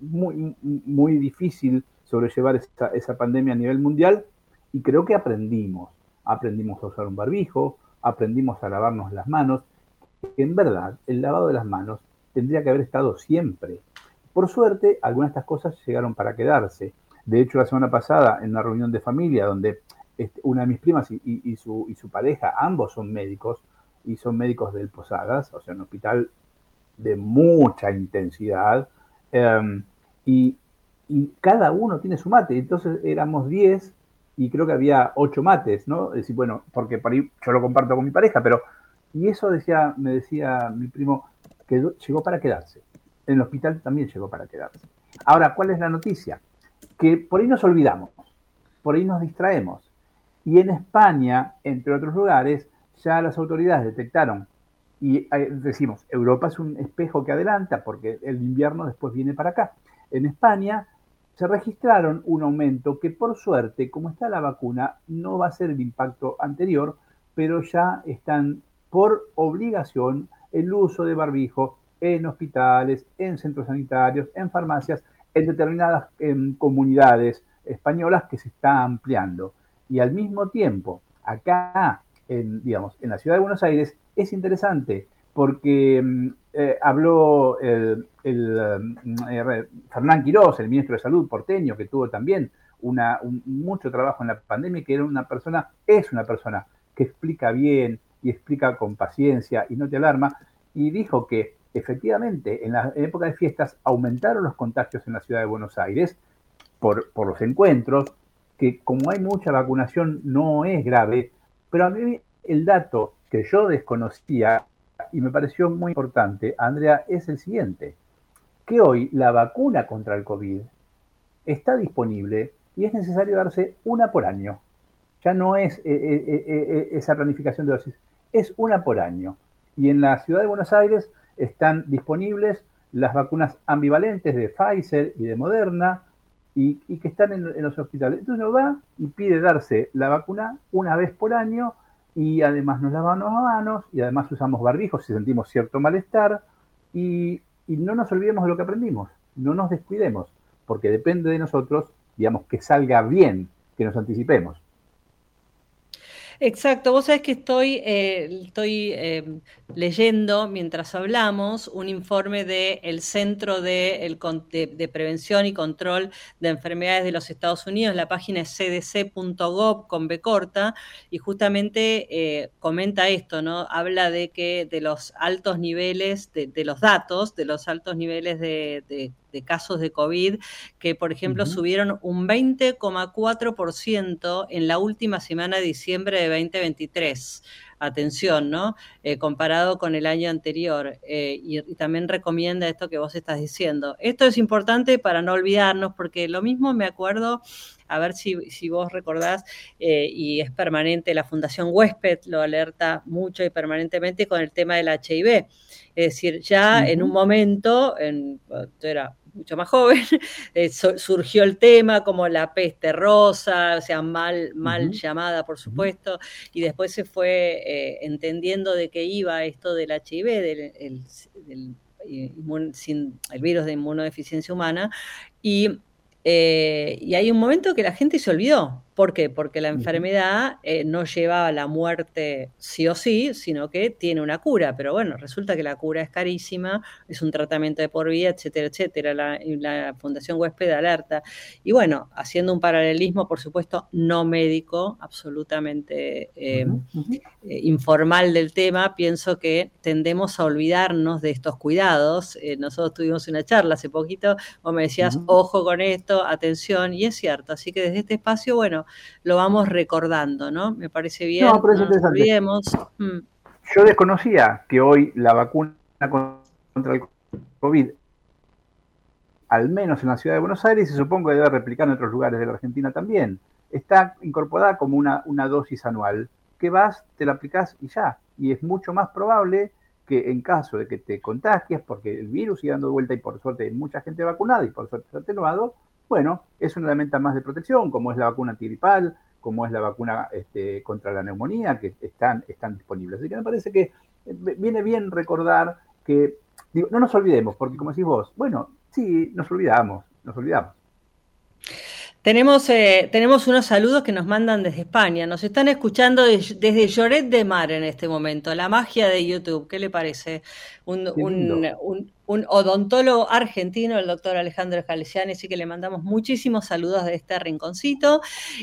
[SPEAKER 3] muy, muy difícil sobrellevar esa, esa pandemia a nivel mundial y creo que aprendimos. Aprendimos a usar un barbijo, aprendimos a lavarnos las manos. En verdad, el lavado de las manos tendría que haber estado siempre. Por suerte, algunas de estas cosas llegaron para quedarse. De hecho, la semana pasada, en una reunión de familia donde este, una de mis primas y, su, y su pareja, ambos son médicos, y son médicos del Posadas, o sea, un hospital de mucha intensidad, eh, y, y, cada uno tiene su mate. Entonces éramos 10 y creo que había 8 mates, ¿no? Es decir, bueno, porque por ahí yo lo comparto con mi pareja, pero. Y eso decía, me decía mi primo, que llegó para quedarse. En el hospital también llegó para quedarse. Ahora, ¿cuál es la noticia? Que por ahí nos olvidamos, por ahí nos distraemos. Y en España, entre otros lugares, ya las autoridades detectaron, y decimos, Europa es un espejo que adelanta porque el invierno después viene para acá. En España se registraron un aumento que por suerte, como está la vacuna, no va a ser el impacto anterior, pero ya están por obligación el uso de barbijo en hospitales, en centros sanitarios, en farmacias, en determinadas en comunidades españolas que se está ampliando. Y al mismo tiempo, acá, en, digamos, en la ciudad de Buenos Aires, es interesante porque eh, habló el, el eh, Fernán Quirós, el ministro de Salud porteño, que tuvo también mucho trabajo en la pandemia, que era una persona, es una persona que explica bien y explica con paciencia y no te alarma, y dijo que efectivamente en la época de fiestas aumentaron los contagios en la ciudad de Buenos Aires por, por los encuentros, que como hay mucha vacunación no es grave, pero a mí el dato que yo desconocía y me pareció muy importante, Andrea, es el siguiente, que hoy la vacuna contra el COVID está disponible y es necesario darse una por año. Ya no es eh, eh, eh, esa planificación de dosis, es una por año. Y en la ciudad de Buenos Aires están disponibles las vacunas ambivalentes de Pfizer y de Moderna y, que están en, los hospitales. Entonces uno va y pide darse la vacuna una vez por año y además nos lavamos las manos y además usamos barbijos si sentimos cierto malestar y, y no nos olvidemos de lo que aprendimos, no nos descuidemos, porque depende de nosotros, digamos, que salga bien, que nos anticipemos.
[SPEAKER 2] Exacto, vos sabés que estoy, eh, estoy em, leyendo mientras hablamos un informe del Centro de, de, Prevención y Control de Enfermedades de los Estados Unidos, la página es cdc.gov con B corta, y justamente eh, comenta esto, ¿no? Habla de que de los altos niveles, de, los datos, de los altos niveles de de casos de COVID, que por ejemplo subieron un 20,4% en la última semana de diciembre de 2023 atención, ¿no? Eh, comparado con el año anterior. Eh, y, también recomienda esto que vos estás diciendo. Esto es importante para no olvidarnos, porque lo mismo me acuerdo, a ver si, vos recordás, eh, y es permanente, la Fundación Huésped lo alerta mucho y permanentemente con el tema del HIV. Es decir, ya en un momento, en, era mucho más joven, eh, surgió el tema como la peste rosa, o sea, mal, mal llamada, por supuesto, y después se fue eh, entendiendo de qué iba esto del HIV, del, el, el virus de inmunodeficiencia humana, y, eh, y hay un momento que la gente se olvidó, ¿Por qué? Porque la enfermedad eh, no lleva a la muerte sí o sí, sino que tiene una cura. Pero bueno, resulta que la cura es carísima, es un tratamiento de por vida, etcétera, etcétera. La, Fundación Huésped alerta. Y bueno, haciendo un paralelismo, por supuesto, no médico, absolutamente eh, eh, informal del tema, pienso que tendemos a olvidarnos de estos cuidados. nosotros tuvimos una charla hace poquito, vos me decías, ojo con esto, atención, y es cierto. Así que desde este espacio, bueno, lo vamos recordando, ¿no? Me parece bien. No, pero es
[SPEAKER 3] mm. Yo desconocía que hoy la vacuna contra el COVID, al menos en la ciudad de Buenos Aires, y supongo que debe replicar en otros lugares de la Argentina también, está incorporada como una, una dosis anual, que vas, te la aplicás y ya. Y es mucho más probable que en caso de que te contagies, porque el virus sigue dando vuelta y por suerte hay mucha gente vacunada y por suerte está atenuado, bueno, es una herramienta más de protección, como es la vacuna antigripal, como es la vacuna este, contra la neumonía, que están, están disponibles. Así que me parece que eh, viene bien recordar que, digo, no nos olvidemos, porque como decís vos, bueno, sí, nos olvidamos, nos olvidamos.
[SPEAKER 2] Tenemos, eh, tenemos unos saludos que nos mandan desde España. Nos están escuchando desde Lloret de Mar en este momento. La magia de YouTube. ¿Qué le parece? un, un odontólogo argentino, el doctor Alejandro Escalesiani, así que le mandamos muchísimos saludos de este rinconcito.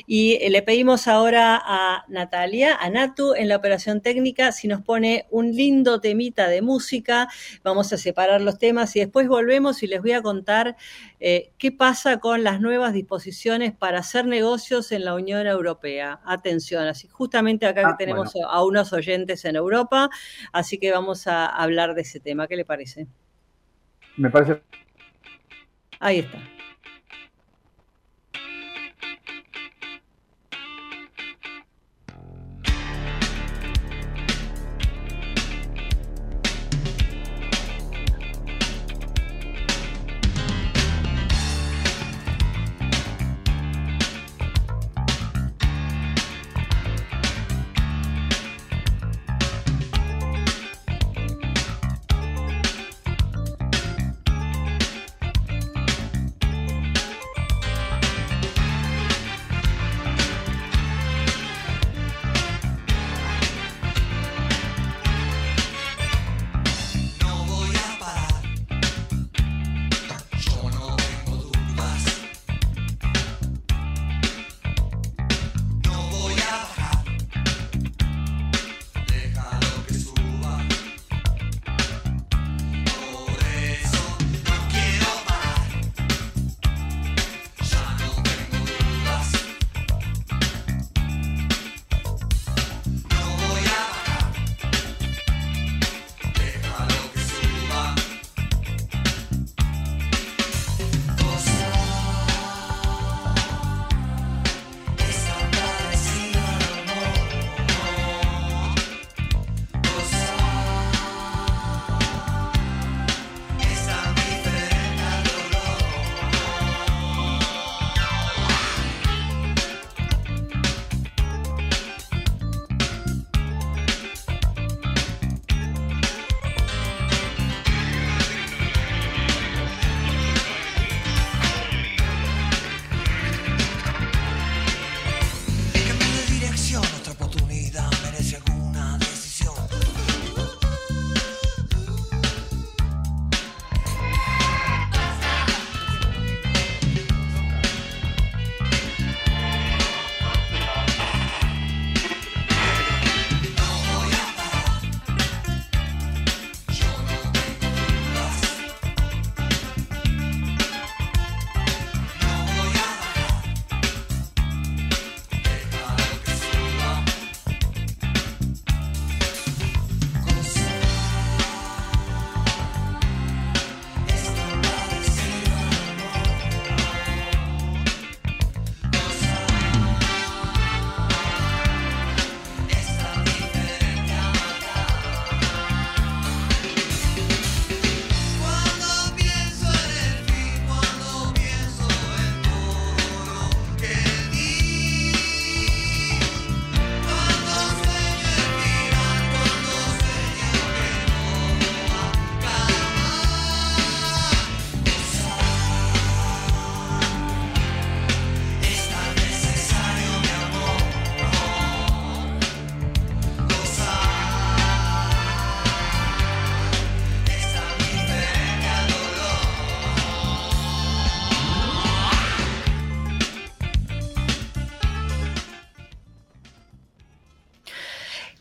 [SPEAKER 2] Y eh, le pedimos ahora a Natalia, a Natu, en la operación técnica, si nos pone un lindo temita de música. Vamos a separar los temas y después volvemos y les voy a contar eh, qué pasa con las nuevas disposiciones para hacer negocios en la Unión Europea. Atención, así justamente acá ah, tenemos a unos oyentes en Europa, así que vamos a hablar de ese tema. ¿Qué le parece?
[SPEAKER 3] Me parece.
[SPEAKER 2] Ahí está.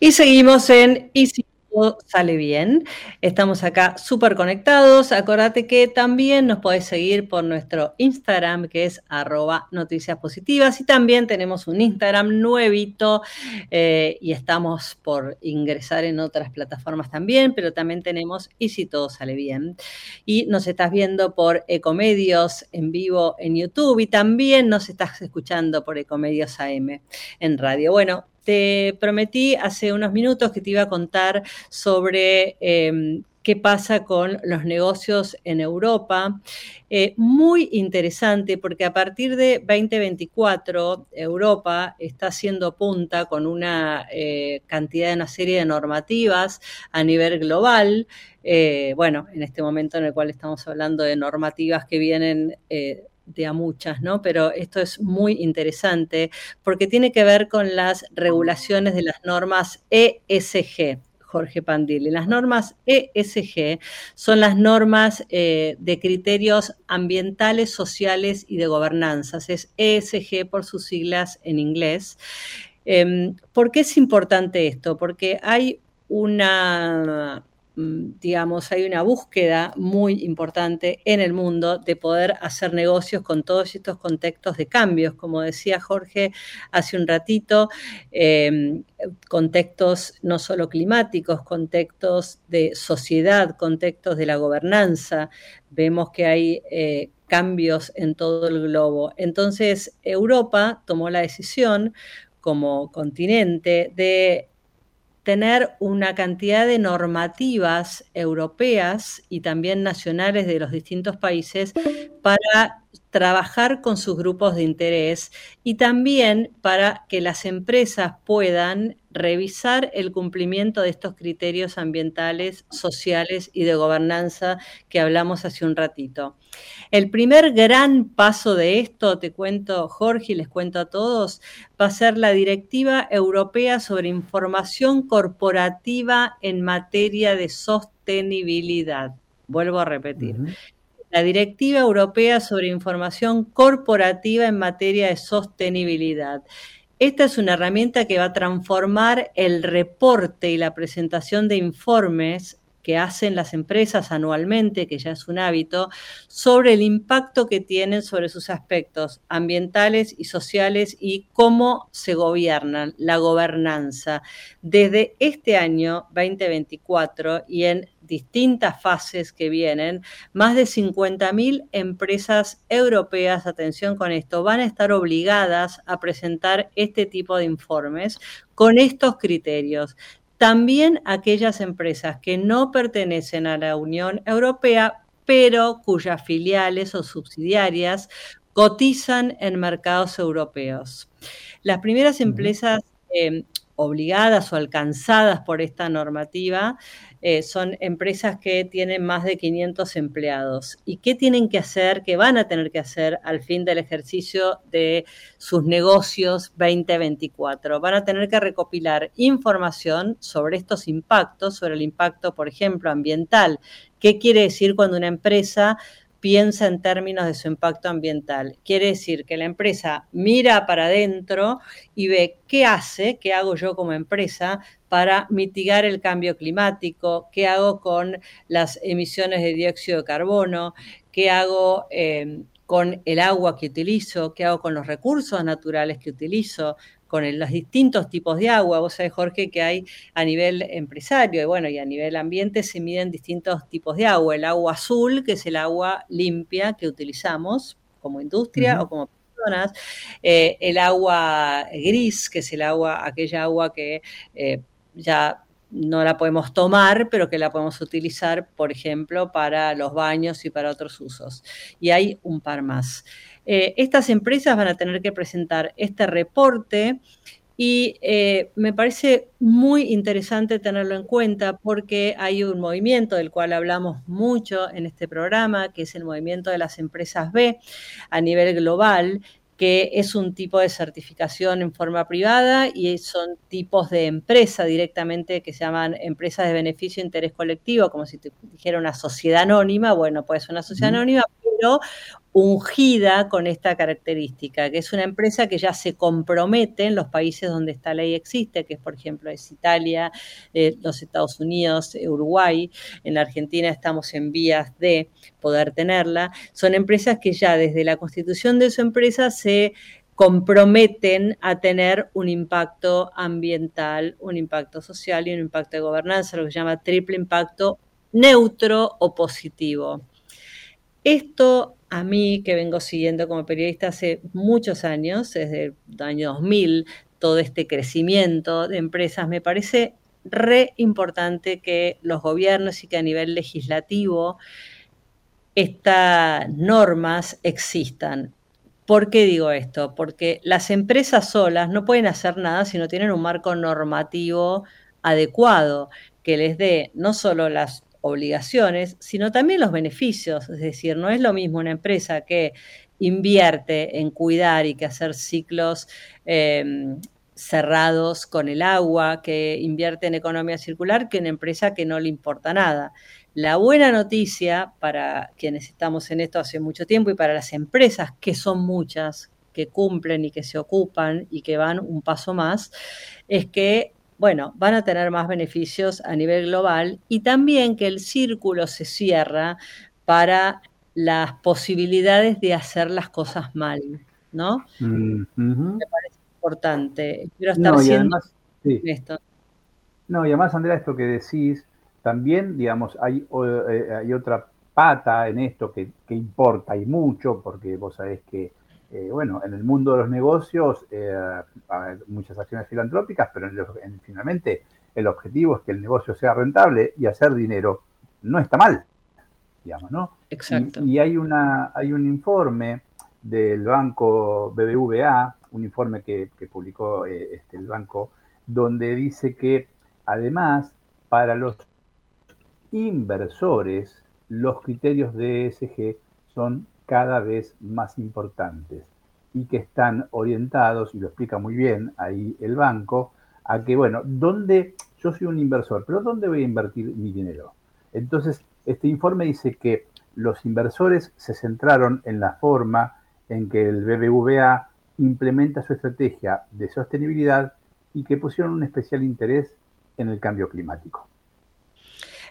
[SPEAKER 2] Y seguimos en Y si todo sale bien. Estamos acá súper conectados. Acordate que también nos podés seguir por nuestro Instagram, que es arroba noticias. Y también tenemos un Instagram nuevito eh, y estamos por ingresar en otras plataformas también, pero también tenemos Y si todo sale bien. Y nos estás viendo por Ecomedios en vivo en YouTube y también nos estás escuchando por Ecomedios AM en radio. Bueno, te prometí hace unos minutos que te iba a contar sobre em, qué pasa con los negocios en Europa. Eh, muy interesante porque a partir de 2024 Europa está haciendo punta con una eh, cantidad de una serie de normativas a nivel global. Eh, bueno, en este momento en el cual estamos hablando de normativas que vienen de a muchas, ¿no? Pero esto es muy interesante porque tiene que ver con las regulaciones de las normas ESG. Jorge Pandili. Las normas ESG son las normas eh, de criterios ambientales, sociales y de gobernanzas. Es ESG por sus siglas en inglés. Em, ¿Por qué es importante esto? Porque hay una digamos, hay una búsqueda muy importante en el mundo de poder hacer negocios con todos estos contextos de cambios, como decía Jorge hace un ratito, em, contextos no solo climáticos, contextos de sociedad, contextos de la gobernanza. Vemos que hay eh, cambios en todo el globo. Entonces, Europa tomó la decisión como continente de tener una cantidad de normativas europeas y también nacionales de los distintos países para trabajar con sus grupos de interés y también para que las empresas puedan revisar el cumplimiento de estos criterios ambientales, sociales y de gobernanza que hablamos hace un ratito. El primer gran paso de esto, te cuento Jorge y les cuento a todos, va a ser la Directiva Europea sobre Información Corporativa en materia de sostenibilidad. Vuelvo a repetir la Directiva Europea sobre Información Corporativa en materia de sostenibilidad. Esta es una herramienta que va a transformar el reporte y la presentación de informes que hacen las empresas anualmente, que ya es un hábito, sobre el impacto que tienen sobre sus aspectos ambientales y sociales y cómo se gobiernan, la gobernanza. Desde este año 2024 y en distintas fases que vienen, más de 50.000 empresas europeas, atención con esto, van a estar obligadas a presentar este tipo de informes con estos criterios. También aquellas empresas que no pertenecen a la Unión Europea, pero cuyas filiales o subsidiarias cotizan en mercados europeos. Las primeras empresas eh, obligadas o alcanzadas por esta normativa eh, son empresas que tienen más de 500 empleados. ¿Y qué tienen que hacer, qué van a tener que hacer al fin del ejercicio de sus negocios 2024? Van a tener que recopilar información sobre estos impactos, sobre el impacto, por ejemplo, ambiental. ¿Qué quiere decir cuando una empresa piensa en términos de su impacto ambiental. Quiere decir que la empresa mira para adentro y ve qué hace, qué hago yo como empresa para mitigar el cambio climático, qué hago con las emisiones de dióxido de carbono, qué hago eh, con el agua que utilizo, qué hago con los recursos naturales que utilizo, con los distintos tipos de agua. Vos sabés, Jorge, que hay a nivel empresario y bueno, y a nivel ambiente se miden distintos tipos de agua. El agua azul, que es el agua limpia que utilizamos como industria o como personas. Eh, el agua gris, que es el agua, aquella agua que eh, ya no la podemos tomar, pero que la podemos utilizar, por ejemplo, para los baños y para otros usos. Y hay un par más. Eh, estas empresas van a tener que presentar este reporte y eh, me parece muy interesante tenerlo en cuenta porque hay un movimiento del cual hablamos mucho en este programa, que es el movimiento de las empresas B a nivel global, que es un tipo de certificación en forma privada y son tipos de empresa directamente que se llaman empresas de beneficio e interés colectivo, como si te dijera una sociedad anónima, bueno, pues una sociedad anónima, pero ungida con esta característica, que es una empresa que ya se compromete en los países donde esta ley existe, que es por ejemplo es Italia, eh, los Estados Unidos, eh, Uruguay, en la Argentina estamos en vías de poder tenerla, son empresas que ya desde la constitución de su empresa se comprometen a tener un impacto ambiental, un impacto social y un impacto de gobernanza, lo que se llama triple impacto neutro o positivo. Esto a mí, que vengo siguiendo como periodista hace muchos años, desde el año 2000, todo este crecimiento de empresas, me parece re importante que los gobiernos y que a nivel legislativo estas normas existan. ¿Por qué digo esto? Porque las empresas solas no pueden hacer nada si no tienen un marco normativo adecuado que les dé no solo las obligaciones, sino también los beneficios. Es decir, no es lo mismo una empresa que invierte en cuidar y que hacer ciclos eh, cerrados con el agua, que invierte en economía circular, que una empresa que no le importa nada. La buena noticia para quienes estamos en esto hace mucho tiempo y para las empresas, que son muchas, que cumplen y que se ocupan y que van un paso más, es que bueno, van a tener más beneficios a nivel global y también que el círculo se cierra para las posibilidades de hacer las cosas mal, ¿no? Me parece importante. Quiero estar
[SPEAKER 3] no, y además, esto. No, y además, Andrea, esto que decís, también, digamos, hay, eh, hay otra pata en esto que, que importa y mucho, porque vos sabés que eh, bueno, en el mundo de los negocios eh, hay muchas acciones filantrópicas, pero finalmente el objetivo es que el negocio sea rentable y hacer dinero no está mal, digamos, ¿no?
[SPEAKER 2] Exacto.
[SPEAKER 3] Y, hay, una, hay un informe del banco BBVA, un informe que, publicó eh, este, el banco, donde dice que además para los inversores los criterios de ESG son cada vez más importantes y que están orientados, y lo explica muy bien ahí el banco, a que, bueno, ¿dónde yo soy un inversor, pero ¿dónde voy a invertir mi dinero? Entonces, este informe dice que los inversores se centraron en la forma en que el BBVA implementa su estrategia de sostenibilidad y que pusieron un especial interés en el cambio climático.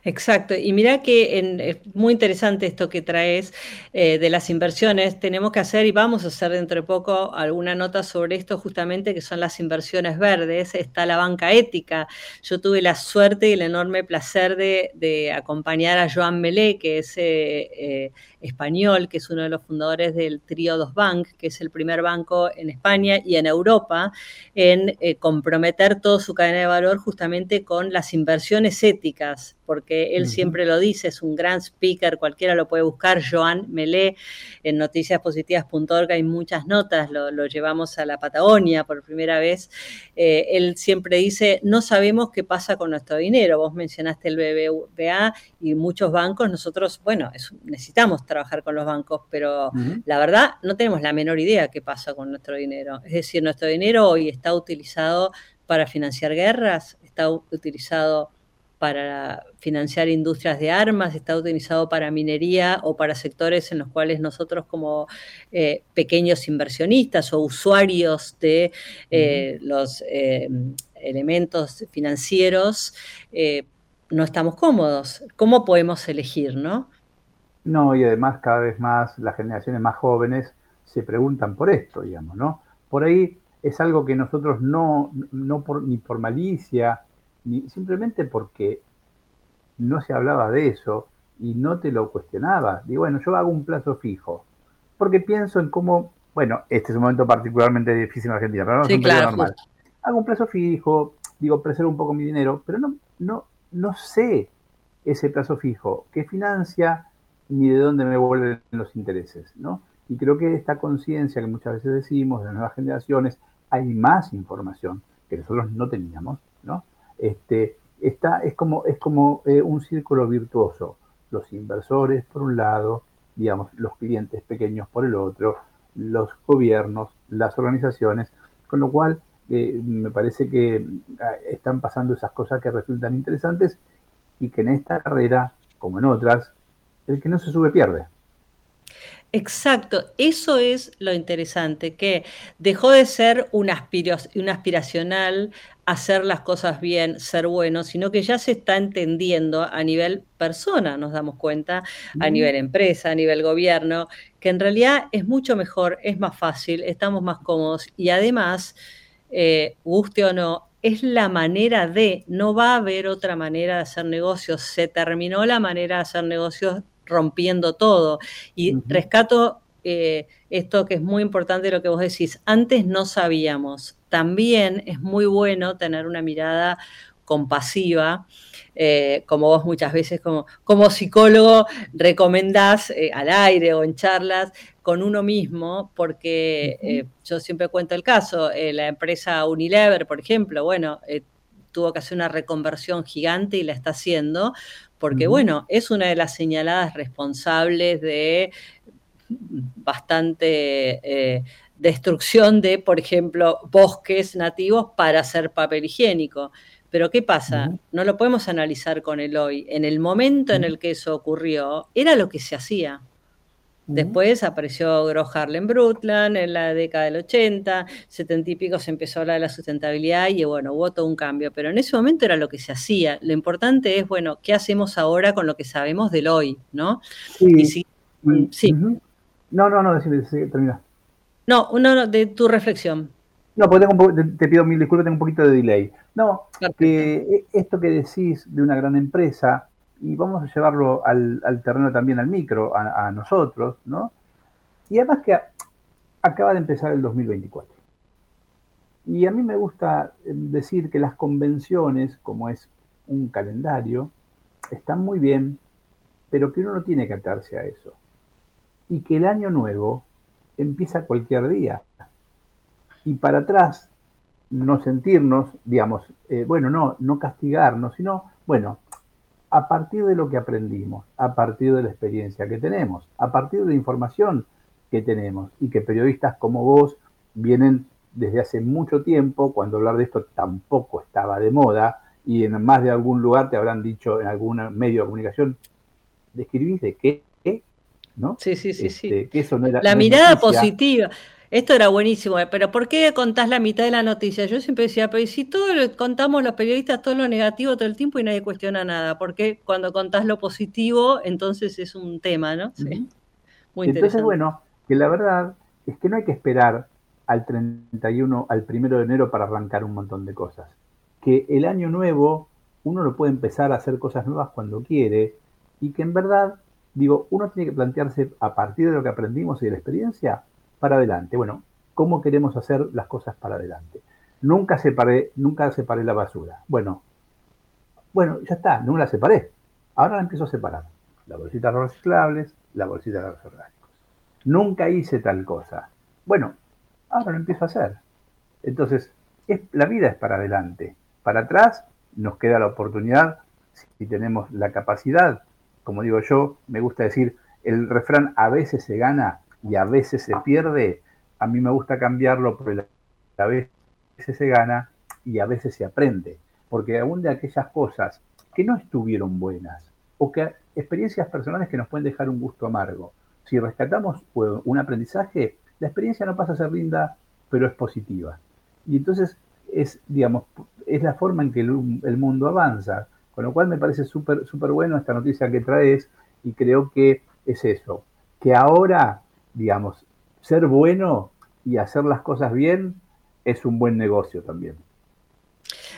[SPEAKER 2] Exacto. Y mira que es muy interesante esto que traes eh, de las inversiones. Tenemos que hacer y vamos a hacer dentro de poco alguna nota sobre esto justamente, que son las inversiones verdes. Está la banca ética. Yo tuve la suerte y el enorme placer de, acompañar a Joan Melé, que es eh, eh, español, que es uno de los fundadores del Trio Dos Bank, que es el primer banco en España y en Europa, en comprometer toda su cadena de valor justamente con las inversiones éticas porque él siempre lo dice, es un gran speaker, cualquiera lo puede buscar, Joan Melé, en noticiaspositivas.org hay muchas notas, lo, llevamos a la Patagonia por primera vez. Eh, él siempre dice, no sabemos qué pasa con nuestro dinero, vos mencionaste el BBVA y muchos bancos, nosotros, bueno, necesitamos trabajar con los bancos, pero la verdad no tenemos la menor idea qué pasa con nuestro dinero. Es decir, nuestro dinero hoy está utilizado para financiar guerras, está utilizado para financiar industrias de armas, está utilizado para minería o para sectores en los cuales nosotros como eh, pequeños inversionistas o usuarios de eh, los eh, elementos financieros no estamos cómodos. ¿Cómo podemos elegir, no?
[SPEAKER 3] No, y además cada vez más las generaciones más jóvenes se preguntan por esto, digamos, ¿no? Por ahí es algo que nosotros no, no por, ni por malicia, simplemente porque no se hablaba de eso y no te lo cuestionaba. Digo, bueno, yo hago un plazo fijo, porque pienso en cómo, bueno, este es un momento particularmente difícil en Argentina, pero no es un normal. Hago un plazo fijo, digo, preservo un poco mi dinero, pero no, no, no sé ese plazo fijo, qué financia ni de dónde me vuelven los intereses, ¿no? Y creo que esta conciencia que muchas veces decimos de las nuevas generaciones, hay más información que nosotros no teníamos, ¿no? Este, está, es como, es como eh, un círculo virtuoso. Los inversores por un lado, digamos, los clientes pequeños por el otro, los gobiernos, las organizaciones, con lo cual eh, me parece que ah, están pasando esas cosas que resultan interesantes y que en esta carrera, como en otras, el que no se sube pierde.
[SPEAKER 2] Exacto, eso es lo interesante, que dejó de ser un, un aspiracional hacer las cosas bien, ser bueno, sino que ya se está entendiendo a nivel persona, nos damos cuenta, a nivel empresa, a nivel gobierno, que en realidad es mucho mejor, es más fácil, estamos más cómodos y además, eh, guste o no, es la manera de, no va a haber otra manera de hacer negocios, se terminó la manera de hacer negocios rompiendo todo. Y rescato eh, esto que es muy importante lo que vos decís, antes no sabíamos, también es muy bueno tener una mirada compasiva, eh, como vos muchas veces como, como psicólogo recomendás eh, al aire o en charlas con uno mismo, porque yo siempre cuento el caso, la empresa Unilever, por ejemplo, bueno, tuvo que hacer una reconversión gigante y la está haciendo, porque bueno, es una de las señaladas responsables de bastante eh, destrucción de, por ejemplo, bosques nativos para hacer papel higiénico. Pero ¿qué pasa? No lo podemos analizar con el hoy. En el momento en el que eso ocurrió, era lo que se hacía. Después apareció Gro Harlem Brundtland en la década del 80, 70 y pico se empezó a hablar de la sustentabilidad y bueno, hubo todo un cambio, pero en ese momento era lo que se hacía. Lo importante es, bueno, ¿qué hacemos ahora con lo que sabemos del hoy? ¿no?
[SPEAKER 3] Sí. sí. No, no, no, decime, termina.
[SPEAKER 2] No, no, de tu reflexión.
[SPEAKER 3] No, porque tengo te pido mil disculpas, tengo un poquito de delay. No, que esto que decís de una gran empresa, y vamos a llevarlo al, terreno también al micro, a, nosotros, ¿no? Y además que acaba de empezar el 2024. Y a mí me gusta eh, decir que las convenciones, como es un calendario, están muy bien, pero que uno no tiene que atarse a eso. Y que el año nuevo empieza cualquier día. Y para atrás, no sentirnos, digamos, eh, bueno, no, no castigarnos, sino, bueno, a partir de lo que aprendimos, a partir de la experiencia que tenemos, a partir de la información que tenemos y que periodistas como vos vienen desde hace mucho tiempo, cuando hablar de esto tampoco estaba de moda y en más de algún lugar te habrán dicho en algún medio de comunicación, ¿describís de qué?
[SPEAKER 2] ¿No? Sí, sí, sí, sí. Este, que eso no era, la mirada positiva. Esto era buenísimo, eh, pero ¿por qué contás la mitad de la noticia? Yo siempre decía, pero si todo contamos los periodistas todo lo negativo todo el tiempo y nadie cuestiona nada? ¿Por qué cuando contás lo positivo, entonces es un tema, ¿no? Sí.
[SPEAKER 3] Muy interesante. Entonces, bueno, que la verdad es que no hay que esperar al 31, al primero de enero para arrancar un montón de cosas. Que el año nuevo uno lo puede empezar a hacer cosas nuevas cuando quiere y que en verdad, digo, uno tiene que plantearse a partir de lo que aprendimos y de la experiencia, para adelante. Bueno, ¿cómo queremos hacer las cosas para adelante? Nunca separé, nunca separé la basura. Bueno, bueno, ya está, no la separé. Ahora la empiezo a separar. La bolsita de los reciclables, la bolsita de los orgánicos. Nunca hice tal cosa. Bueno, ahora lo empiezo a hacer. Entonces, es, la vida es para adelante. Para atrás nos queda la oportunidad, si tenemos la capacidad, como digo yo, me gusta decir, el refrán a veces se gana y a veces se pierde, a mí me gusta cambiarlo porque a veces se gana y a veces se aprende. Porque aún de aquellas cosas que no estuvieron buenas o que experiencias personales que nos pueden dejar un gusto amargo, si rescatamos un aprendizaje, la experiencia no pasa a ser linda, pero es positiva. Y entonces es, digamos, es la forma en que el, mundo avanza. Con lo cual me parece súper súper bueno esta noticia que traes y creo que es eso, que ahora digamos, ser bueno y hacer las cosas bien es un buen negocio también.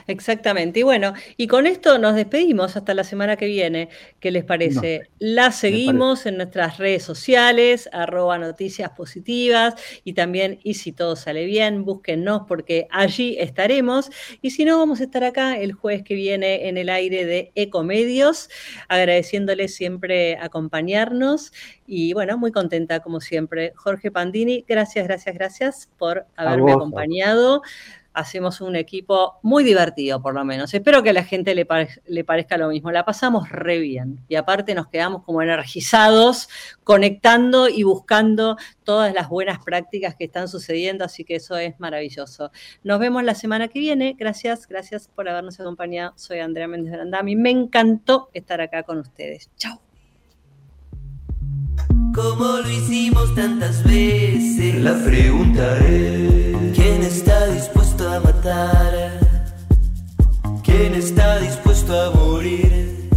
[SPEAKER 2] Exactamente. Y bueno, y con esto nos despedimos hasta la semana que viene. ¿Qué les parece? la seguimos en nuestras redes sociales, arroba noticias positivas y también, y si todo sale bien, búsquennos porque allí estaremos. Y si no, vamos a estar acá el jueves que viene en el aire de Ecomedios, agradeciéndoles siempre acompañarnos. Y bueno, muy contenta como siempre. Jorge Pandini, gracias, gracias, gracias por haberme acompañado hacemos un equipo muy divertido, por lo menos. Espero que a la gente le, parezca lo mismo. La pasamos re bien. Y aparte nos quedamos como energizados, conectando y buscando todas las buenas prácticas que están sucediendo, así que eso es maravilloso. Nos vemos la semana que viene. Gracias, gracias por habernos acompañado. Soy Andrea Méndez Brandami. Me encantó estar acá con ustedes. Chao.
[SPEAKER 5] como lo hicimos tantas veces.
[SPEAKER 8] La preguntaré.
[SPEAKER 5] ¿Quién está dispuesto a matar? ¿Quién está dispuesto a morir?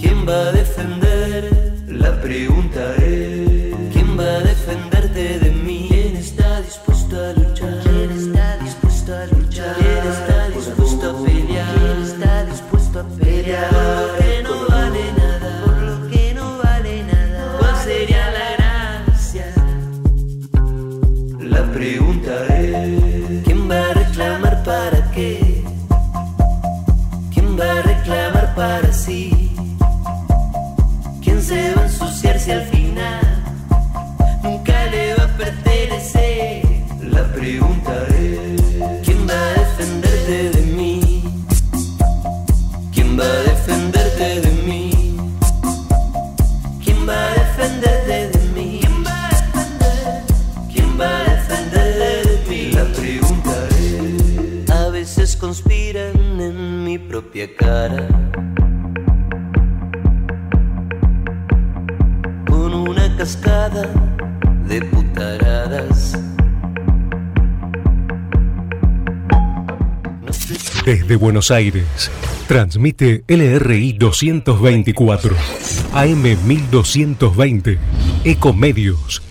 [SPEAKER 5] ¿Quién va a defender?
[SPEAKER 8] La preguntaré.
[SPEAKER 5] Se va a ensuciar si al final nunca le va a pertenecer?
[SPEAKER 8] La preguntaré.
[SPEAKER 5] ¿Quién va a defenderte de mí? ¿Quién va a defenderte de mí? ¿Quién va a defenderte de mí? ¿Quién va a defender? ¿Quién va a defenderte de mí?
[SPEAKER 8] La preguntaré.
[SPEAKER 5] A veces conspiran en mi propia cara. Cascada de putaradas.
[SPEAKER 9] Desde Buenos Aires, transmite LRI 224, AM 1220, Ecomedios